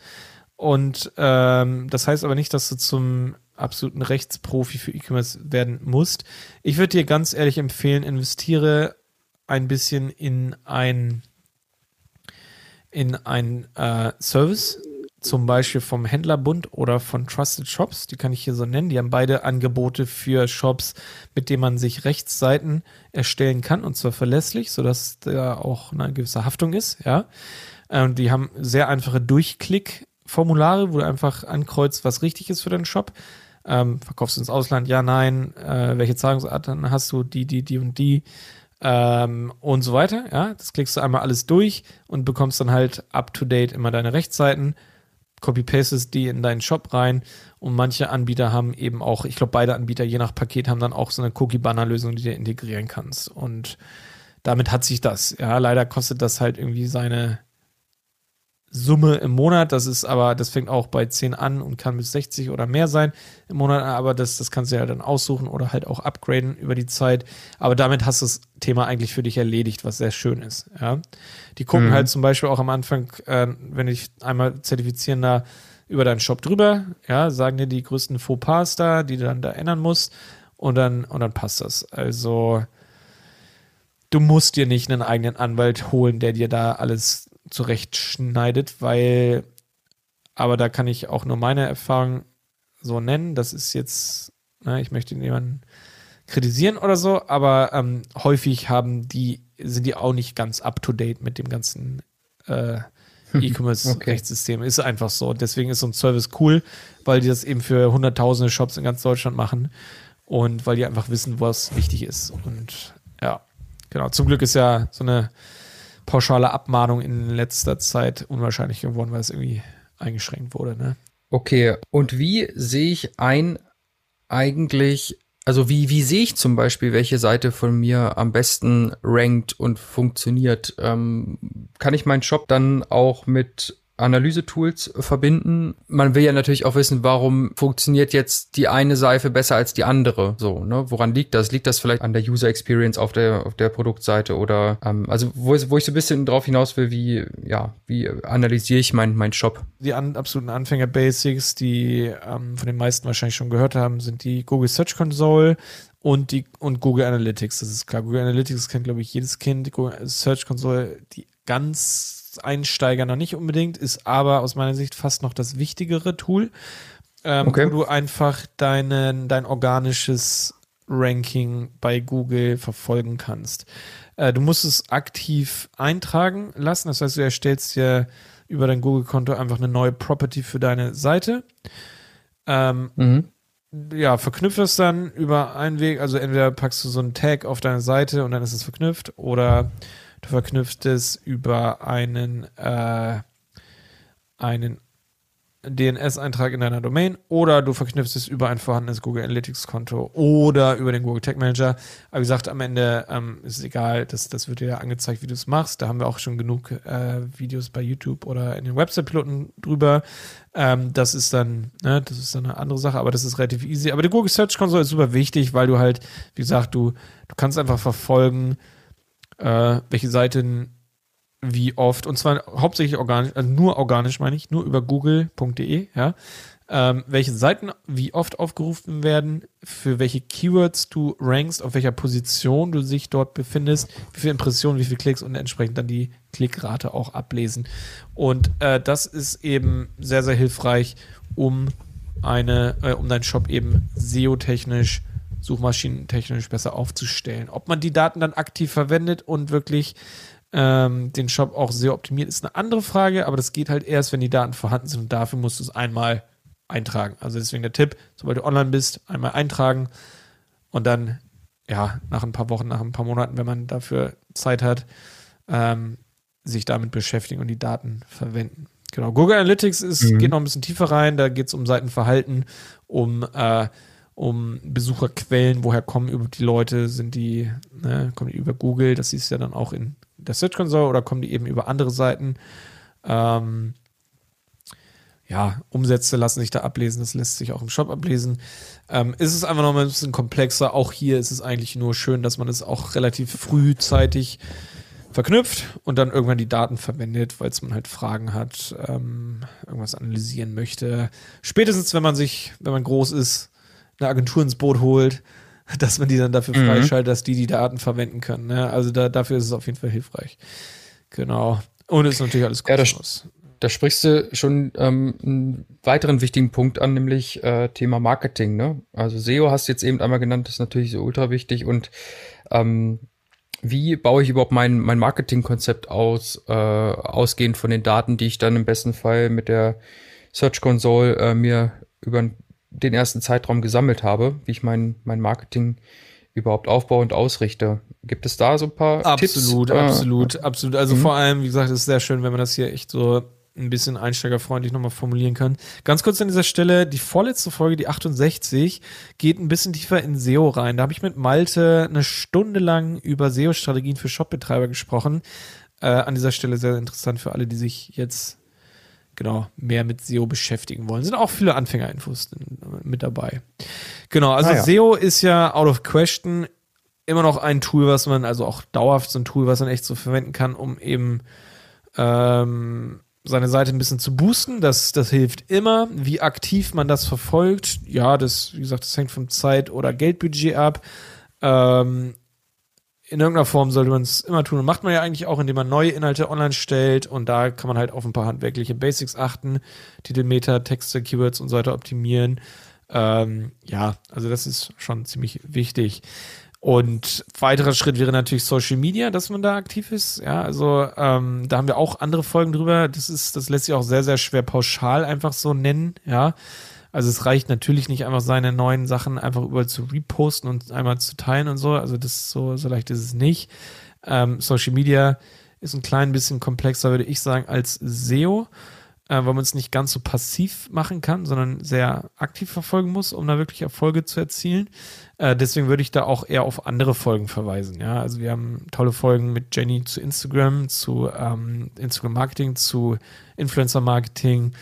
Und ähm, das heißt aber nicht, dass du zum absoluten Rechtsprofi für E-Commerce werden musst. Ich würde dir ganz ehrlich empfehlen, investiere ein bisschen in ein in ein äh, Service, zum Beispiel vom Händlerbund oder von Trusted Shops, die kann ich hier so nennen. Die haben beide Angebote für Shops, mit denen man sich Rechtsseiten erstellen kann und zwar verlässlich, sodass da auch eine gewisse Haftung ist, ja. Und die haben sehr einfache Durchklick-Formulare, wo du einfach ankreuzt, was richtig ist für deinen Shop. Ähm, verkaufst du ins Ausland? Ja, nein. Äh, welche Zahlungsarten hast du? Die, die, die und die ähm, und so weiter. Ja, das klickst du einmal alles durch und bekommst dann halt up to date immer deine Rechtsseiten, copy-pastest die in deinen Shop rein und manche Anbieter haben eben auch, ich glaube, beide Anbieter je nach Paket haben dann auch so eine Cookie-Banner-Lösung, die du integrieren kannst. Und damit hat sich das. Ja, leider kostet das halt irgendwie seine Summe im Monat. Das ist aber, das fängt auch bei 10 an und kann bis 60 oder mehr sein im Monat. Aber das, das kannst du ja dann aussuchen oder halt auch upgraden über die Zeit. Aber damit hast du das Thema eigentlich für dich erledigt, was sehr schön ist. Ja. Die gucken mhm. halt zum Beispiel auch am Anfang, äh, wenn ich einmal zertifizieren da über deinen Shop drüber, ja, sagen dir die größten Fauxpas da, die du dann da ändern musst. Und dann, und dann passt das. Also, du musst dir nicht einen eigenen Anwalt holen, der dir da alles zurechtschneidet, weil, aber da kann ich auch nur meine Erfahrung so nennen. Das ist jetzt, ne, ich möchte niemanden kritisieren oder so, aber ähm, häufig haben die, sind die auch nicht ganz up to date mit dem ganzen äh, [LAUGHS] E-Commerce-Rechtssystem. Okay. Ist einfach so. Deswegen ist so ein Service cool, weil die das eben für hunderttausende Shops in ganz Deutschland machen und weil die einfach wissen, was wichtig ist. Und ja, genau. Zum Glück ist ja so eine pauschale Abmahnung in letzter Zeit unwahrscheinlich geworden, weil es irgendwie eingeschränkt wurde. Ne? Okay, und wie sehe ich ein eigentlich, also wie, wie sehe ich zum Beispiel, welche Seite von mir am besten rankt und funktioniert? Ähm, kann ich meinen Shop dann auch mit Analyse-Tools verbinden. Man will ja natürlich auch wissen, warum funktioniert jetzt die eine Seife besser als die andere. So, ne? Woran liegt das? Liegt das vielleicht an der User Experience auf der, auf der Produktseite oder ähm, also wo, wo ich so ein bisschen drauf hinaus will, wie, ja, wie analysiere ich meinen mein Shop? Die an, absoluten Anfänger-Basics, die ähm, von den meisten wahrscheinlich schon gehört haben, sind die Google Search Console, und die und Google Analytics, das ist klar. Google Analytics kennt, glaube ich, jedes Kind. Google Search Console, die ganz Einsteiger noch nicht unbedingt, ist aber aus meiner Sicht fast noch das wichtigere Tool, ähm, okay. wo du einfach deinen, dein organisches Ranking bei Google verfolgen kannst. Äh, du musst es aktiv eintragen lassen, das heißt, du erstellst dir über dein Google-Konto einfach eine neue Property für deine Seite. Ähm, mhm. Ja, verknüpft es dann über einen Weg, also entweder packst du so einen Tag auf deine Seite und dann ist es verknüpft oder Du verknüpfst es über einen, äh, einen DNS-Eintrag in deiner Domain oder du verknüpfst es über ein vorhandenes Google Analytics-Konto oder über den Google Tag Manager. Aber wie gesagt, am Ende ähm, ist es egal, das, das wird dir ja angezeigt, wie du es machst. Da haben wir auch schon genug äh, Videos bei YouTube oder in den Website-Piloten drüber. Ähm, das ist dann, ne, das ist dann eine andere Sache, aber das ist relativ easy. Aber die Google Search Console ist super wichtig, weil du halt, wie gesagt, du, du kannst einfach verfolgen, äh, welche Seiten wie oft, und zwar hauptsächlich organisch, also nur organisch meine ich, nur über google.de, ja, ähm, welche Seiten wie oft aufgerufen werden, für welche Keywords du rankst, auf welcher Position du dich dort befindest, wie viele Impressionen, wie viele Klicks und entsprechend dann die Klickrate auch ablesen. Und äh, das ist eben sehr, sehr hilfreich, um eine, äh, um deinen Shop eben SEO-technisch, suchmaschinentechnisch besser aufzustellen. Ob man die Daten dann aktiv verwendet und wirklich ähm, den Shop auch sehr optimiert, ist eine andere Frage, aber das geht halt erst, wenn die Daten vorhanden sind und dafür musst du es einmal eintragen. Also deswegen der Tipp, sobald du online bist, einmal eintragen und dann, ja, nach ein paar Wochen, nach ein paar Monaten, wenn man dafür Zeit hat, ähm, sich damit beschäftigen und die Daten verwenden. Genau. Google Analytics ist, mhm. geht noch ein bisschen tiefer rein, da geht es um Seitenverhalten, um äh, um Besucherquellen, woher kommen die Leute, sind die, ne, kommen die über Google, das ist ja dann auch in der Search Console oder kommen die eben über andere Seiten. Ähm, ja, Umsätze lassen sich da ablesen, das lässt sich auch im Shop ablesen. Ähm, ist es einfach noch mal ein bisschen komplexer. Auch hier ist es eigentlich nur schön, dass man es auch relativ frühzeitig verknüpft und dann irgendwann die Daten verwendet, weil es man halt Fragen hat, ähm, irgendwas analysieren möchte. Spätestens, wenn man sich, wenn man groß ist, eine Agentur ins Boot holt, [LAUGHS] dass man die dann dafür mhm. freischaltet, dass die die Daten verwenden können. Ne? Also da, dafür ist es auf jeden Fall hilfreich. Genau. Und ist natürlich alles kostenlos. Ja, da sprichst du schon ähm, einen weiteren wichtigen Punkt an, nämlich äh, Thema Marketing. Ne? Also SEO hast du jetzt eben einmal genannt, das ist natürlich so ultra wichtig. Und ähm, wie baue ich überhaupt mein, mein Marketingkonzept aus, äh, ausgehend von den Daten, die ich dann im besten Fall mit der Search Console äh, mir über ein den ersten Zeitraum gesammelt habe, wie ich mein, mein Marketing überhaupt aufbaue und ausrichte. Gibt es da so ein paar absolut, Tipps? Absolut, äh, absolut, absolut. Also mhm. vor allem, wie gesagt, ist sehr schön, wenn man das hier echt so ein bisschen einsteigerfreundlich nochmal formulieren kann. Ganz kurz an dieser Stelle, die vorletzte Folge, die 68, geht ein bisschen tiefer in SEO rein. Da habe ich mit Malte eine Stunde lang über SEO-Strategien für Shopbetreiber gesprochen. Äh, an dieser Stelle sehr interessant für alle, die sich jetzt genau mehr mit SEO beschäftigen wollen. Sind auch viele Anfängerinfos mit dabei. Genau, also ah, ja. SEO ist ja out of question immer noch ein Tool, was man, also auch dauerhaft so ein Tool, was man echt so verwenden kann, um eben ähm, seine Seite ein bisschen zu boosten. Das, das hilft immer. Wie aktiv man das verfolgt, ja, das, wie gesagt, das hängt vom Zeit- oder Geldbudget ab. Ähm, in irgendeiner Form sollte man es immer tun. Und macht man ja eigentlich auch, indem man neue Inhalte online stellt. Und da kann man halt auf ein paar handwerkliche Basics achten. Titelmeter, Texte, Keywords und so weiter optimieren. Ähm, ja, also das ist schon ziemlich wichtig. Und weiterer Schritt wäre natürlich Social Media, dass man da aktiv ist. Ja, also ähm, da haben wir auch andere Folgen drüber. Das ist, das lässt sich auch sehr, sehr schwer pauschal einfach so nennen. Ja, also es reicht natürlich nicht einfach seine neuen Sachen einfach überall zu reposten und einmal zu teilen und so. Also das so, so leicht ist es nicht. Ähm, Social Media ist ein klein bisschen komplexer, würde ich sagen, als SEO, äh, weil man es nicht ganz so passiv machen kann, sondern sehr aktiv verfolgen muss, um da wirklich Erfolge zu erzielen. Äh, deswegen würde ich da auch eher auf andere Folgen verweisen. Ja, also wir haben tolle Folgen mit Jenny zu Instagram, zu ähm, Instagram Marketing, zu Influencer Marketing.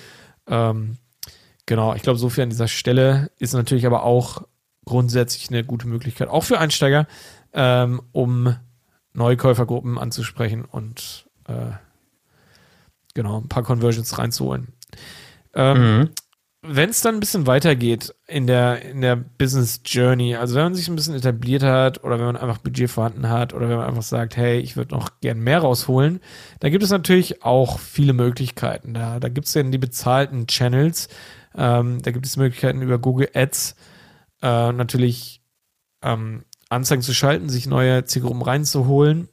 Ähm, Genau, ich glaube, so viel an dieser Stelle ist natürlich aber auch grundsätzlich eine gute Möglichkeit, auch für Einsteiger, ähm, um Neukäufergruppen anzusprechen und äh, genau ein paar Conversions reinzuholen. Ähm, mhm. Wenn es dann ein bisschen weitergeht in der, in der Business Journey, also wenn man sich ein bisschen etabliert hat oder wenn man einfach Budget vorhanden hat oder wenn man einfach sagt, hey, ich würde noch gern mehr rausholen, dann gibt es natürlich auch viele Möglichkeiten. Da, da gibt es ja die bezahlten Channels, ähm, da gibt es Möglichkeiten über Google Ads äh, natürlich ähm, Anzeigen zu schalten, sich neue Zielgruppen reinzuholen.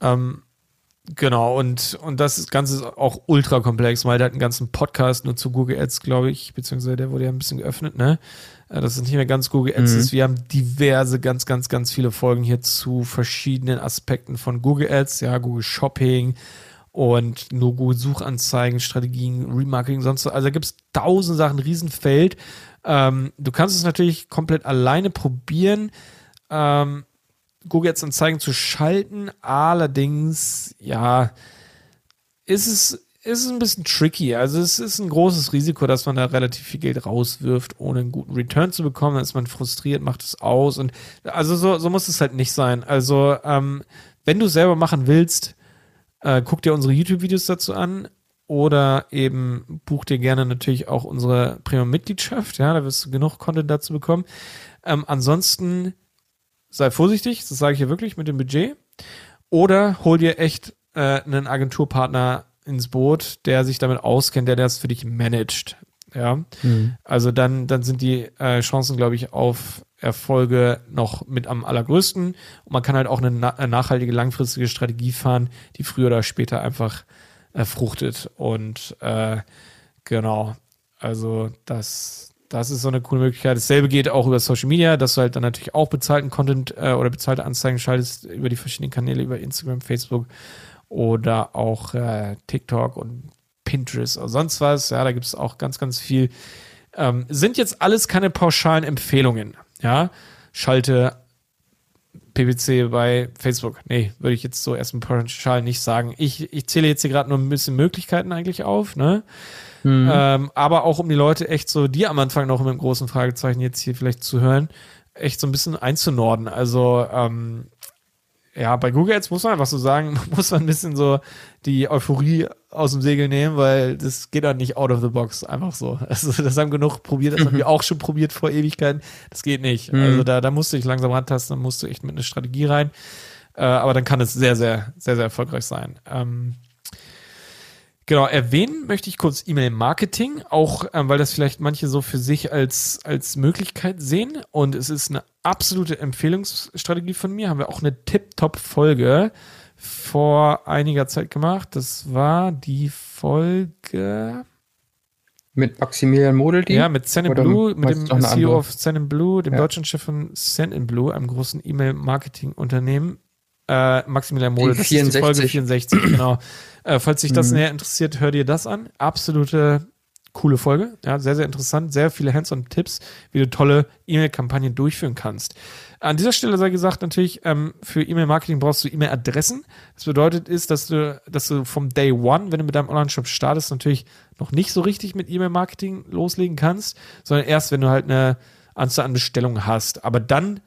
Ähm, genau, und, und das Ganze ist auch ultra komplex, weil der hat einen ganzen Podcast nur zu Google Ads, glaube ich, beziehungsweise der wurde ja ein bisschen geöffnet, ne? Äh, das ist nicht mehr ganz Google Ads mhm. ist. Wir haben diverse, ganz, ganz, ganz viele Folgen hier zu verschiedenen Aspekten von Google Ads, ja, Google Shopping, und nur gut Suchanzeigen, Strategien, Remarketing, sonst so. Also da gibt es tausend Sachen, Riesenfeld. Ähm, du kannst es natürlich komplett alleine probieren, ähm, Google Ads Anzeigen zu schalten. Allerdings, ja, ist es ist ein bisschen tricky. Also es ist ein großes Risiko, dass man da relativ viel Geld rauswirft, ohne einen guten Return zu bekommen. Dann ist man frustriert, macht es aus. Und also so, so muss es halt nicht sein. Also ähm, wenn du selber machen willst, äh, guck dir unsere YouTube-Videos dazu an oder eben buch dir gerne natürlich auch unsere Premium-Mitgliedschaft. Ja, da wirst du genug Content dazu bekommen. Ähm, ansonsten sei vorsichtig, das sage ich hier wirklich mit dem Budget. Oder hol dir echt äh, einen Agenturpartner ins Boot, der sich damit auskennt, der das für dich managt. Ja, mhm. also dann, dann sind die äh, Chancen, glaube ich, auf Erfolge noch mit am allergrößten. Und man kann halt auch eine, na eine nachhaltige, langfristige Strategie fahren, die früher oder später einfach äh, fruchtet. Und äh, genau, also das, das ist so eine coole Möglichkeit. Dasselbe geht auch über Social Media, dass du halt dann natürlich auch bezahlten Content äh, oder bezahlte Anzeigen schaltest über die verschiedenen Kanäle, über Instagram, Facebook oder auch äh, TikTok und Pinterest oder sonst was. Ja, da gibt es auch ganz, ganz viel. Ähm, sind jetzt alles keine pauschalen Empfehlungen. Ja, schalte PPC bei Facebook. Nee, würde ich jetzt so erstmal pauschal nicht sagen. Ich, ich zähle jetzt hier gerade nur ein bisschen Möglichkeiten eigentlich auf, ne? Mhm. Ähm, aber auch um die Leute echt so, die am Anfang noch mit einem großen Fragezeichen jetzt hier vielleicht zu hören, echt so ein bisschen einzunorden. Also ähm, ja, bei Google Ads muss man einfach so sagen, [LAUGHS] muss man ein bisschen so die Euphorie aus dem Segel nehmen, weil das geht dann nicht out of the box, einfach so. [LAUGHS] Also das haben genug probiert, das haben [LAUGHS] wir auch schon probiert vor Ewigkeiten. Das geht nicht. Mhm. Also da, da musst du dich langsam rantasten, dann musst du echt mit einer Strategie rein. Äh, aber dann kann es sehr, sehr, sehr, sehr erfolgreich sein. Ähm, Genau, erwähnen möchte ich kurz E-Mail-Marketing, auch ähm, weil das vielleicht manche so für sich als, als Möglichkeit sehen. Und es ist eine absolute Empfehlungsstrategie von mir. Haben wir auch eine Tip-Top-Folge vor einiger Zeit gemacht. Das war die Folge. Mit Maximilian Modeldi? Ja, mit Send Blue, mit dem CEO andere? of Send Blue, dem ja. deutschen Chef von Send Blue, einem großen E-Mail-Marketing-Unternehmen. Äh, Maximilian Mole, das 64. ist die Folge 64, genau. Äh, falls dich das mhm. näher interessiert, hör dir das an. Absolute coole Folge. Ja, sehr, sehr interessant. Sehr viele Hands-on-Tipps, wie du tolle E-Mail-Kampagnen durchführen kannst. An dieser Stelle sei gesagt, natürlich, ähm, für E-Mail-Marketing brauchst du E-Mail-Adressen. Das bedeutet ist, dass du, dass du vom Day One, wenn du mit deinem Online-Shop startest, natürlich noch nicht so richtig mit E-Mail-Marketing loslegen kannst, sondern erst, wenn du halt eine Anzahl an Bestellungen hast. Aber dann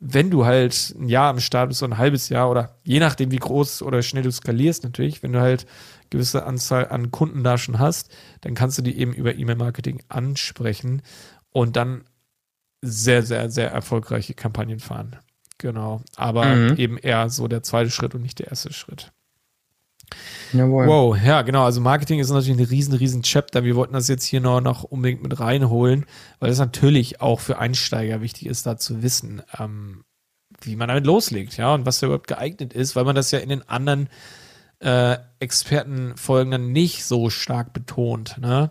wenn du halt ein Jahr am Start bist, so ein halbes Jahr oder je nachdem, wie groß oder schnell du skalierst natürlich, wenn du halt gewisse Anzahl an Kunden da schon hast, dann kannst du die eben über E-Mail-Marketing ansprechen und dann sehr, sehr, sehr erfolgreiche Kampagnen fahren. Genau. Aber mhm. eben eher so der zweite Schritt und nicht der erste Schritt. Jawohl. Wow, ja, genau. Also Marketing ist natürlich ein riesen, riesen Chapter. Wir wollten das jetzt hier noch, noch unbedingt mit reinholen, weil es natürlich auch für Einsteiger wichtig ist, da zu wissen, ähm, wie man damit loslegt, ja, und was da überhaupt geeignet ist, weil man das ja in den anderen äh, Expertenfolgen dann nicht so stark betont, ne?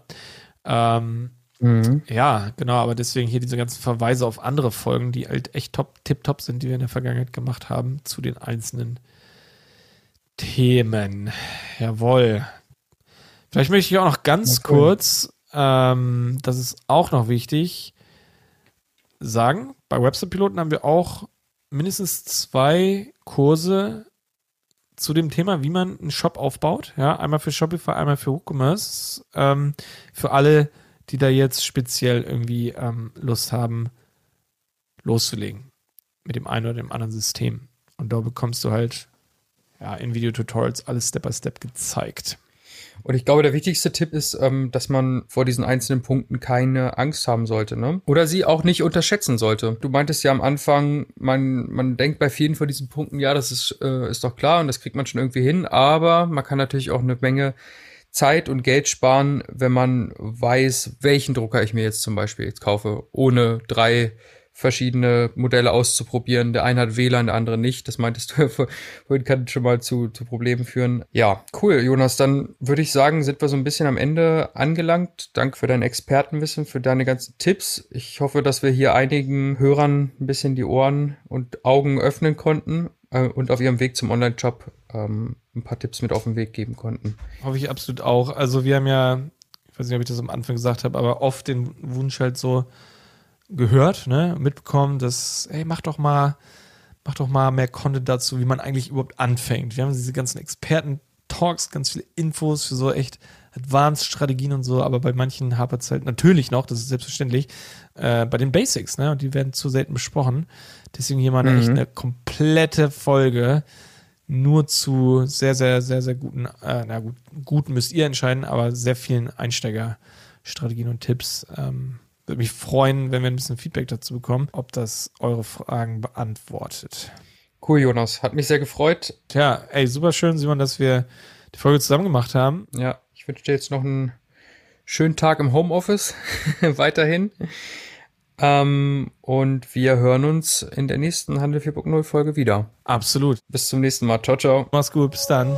Ähm, mhm. Ja, genau, aber deswegen hier diese ganzen Verweise auf andere Folgen, die halt echt top, tip top sind, die wir in der Vergangenheit gemacht haben, zu den einzelnen Themen. Jawohl. Vielleicht möchte ich auch noch ganz kurz, ähm, das ist auch noch wichtig, sagen, bei Website-Piloten haben wir auch mindestens zwei Kurse zu dem Thema, wie man einen Shop aufbaut. Ja, einmal für Shopify, einmal für WooCommerce. Ähm, für alle, die da jetzt speziell irgendwie ähm, Lust haben, loszulegen. Mit dem einen oder dem anderen System. Und da bekommst du halt ja, in Videotutorials alles Step by Step gezeigt. Und ich glaube, der wichtigste Tipp ist, ähm, dass man vor diesen einzelnen Punkten keine Angst haben sollte, ne? Oder sie auch nicht unterschätzen sollte. Du meintest ja am Anfang, man, man denkt bei vielen von diesen Punkten, ja, das ist, äh, ist doch klar und das kriegt man schon irgendwie hin, aber man kann natürlich auch eine Menge Zeit und Geld sparen, wenn man weiß, welchen Drucker ich mir jetzt zum Beispiel jetzt kaufe, ohne drei verschiedene Modelle auszuprobieren. Der eine hat WLAN, der andere nicht. Das meintest du [LAUGHS] ja vorhin, kann schon mal zu, zu Problemen führen. Ja, cool, Jonas. Dann würde ich sagen, sind wir so ein bisschen am Ende angelangt. Danke für dein Expertenwissen, für deine ganzen Tipps. Ich hoffe, dass wir hier einigen Hörern ein bisschen die Ohren und Augen öffnen konnten. äh, und auf ihrem Weg zum Online-Shop ähm, ein paar Tipps mit auf den Weg geben konnten. Hoffe ich absolut auch. Also wir haben ja, ich weiß nicht, ob ich das am Anfang gesagt habe, aber oft den Wunsch halt so gehört, ne, mitbekommen, dass, ey, mach doch mal, mach doch mal mehr Content dazu, wie man eigentlich überhaupt anfängt. Wir haben diese ganzen Experten-Talks, ganz viele Infos für so echt Advanced-Strategien und so, aber bei manchen hapert es halt natürlich noch, das ist selbstverständlich, äh, bei den Basics, ne? Und die werden zu selten besprochen. Deswegen hier mal mhm. echt eine komplette Folge nur zu sehr, sehr, sehr, sehr guten, äh, na gut, gut müsst ihr entscheiden, aber sehr vielen Einsteigerstrategien und Tipps. Ähm, würde mich freuen, wenn wir ein bisschen Feedback dazu bekommen, ob das eure Fragen beantwortet. Cool, Jonas. Hat mich sehr gefreut. Tja, ey, super schön, Simon, dass wir die Folge zusammen gemacht haben. Ja, ich wünsche dir jetzt noch einen schönen Tag im Homeoffice [LAUGHS] weiterhin. Ähm, und wir hören uns in der nächsten Handel 4.0 Folge wieder. Absolut. Bis zum nächsten Mal. Ciao, ciao. Mach's gut. Bis dann.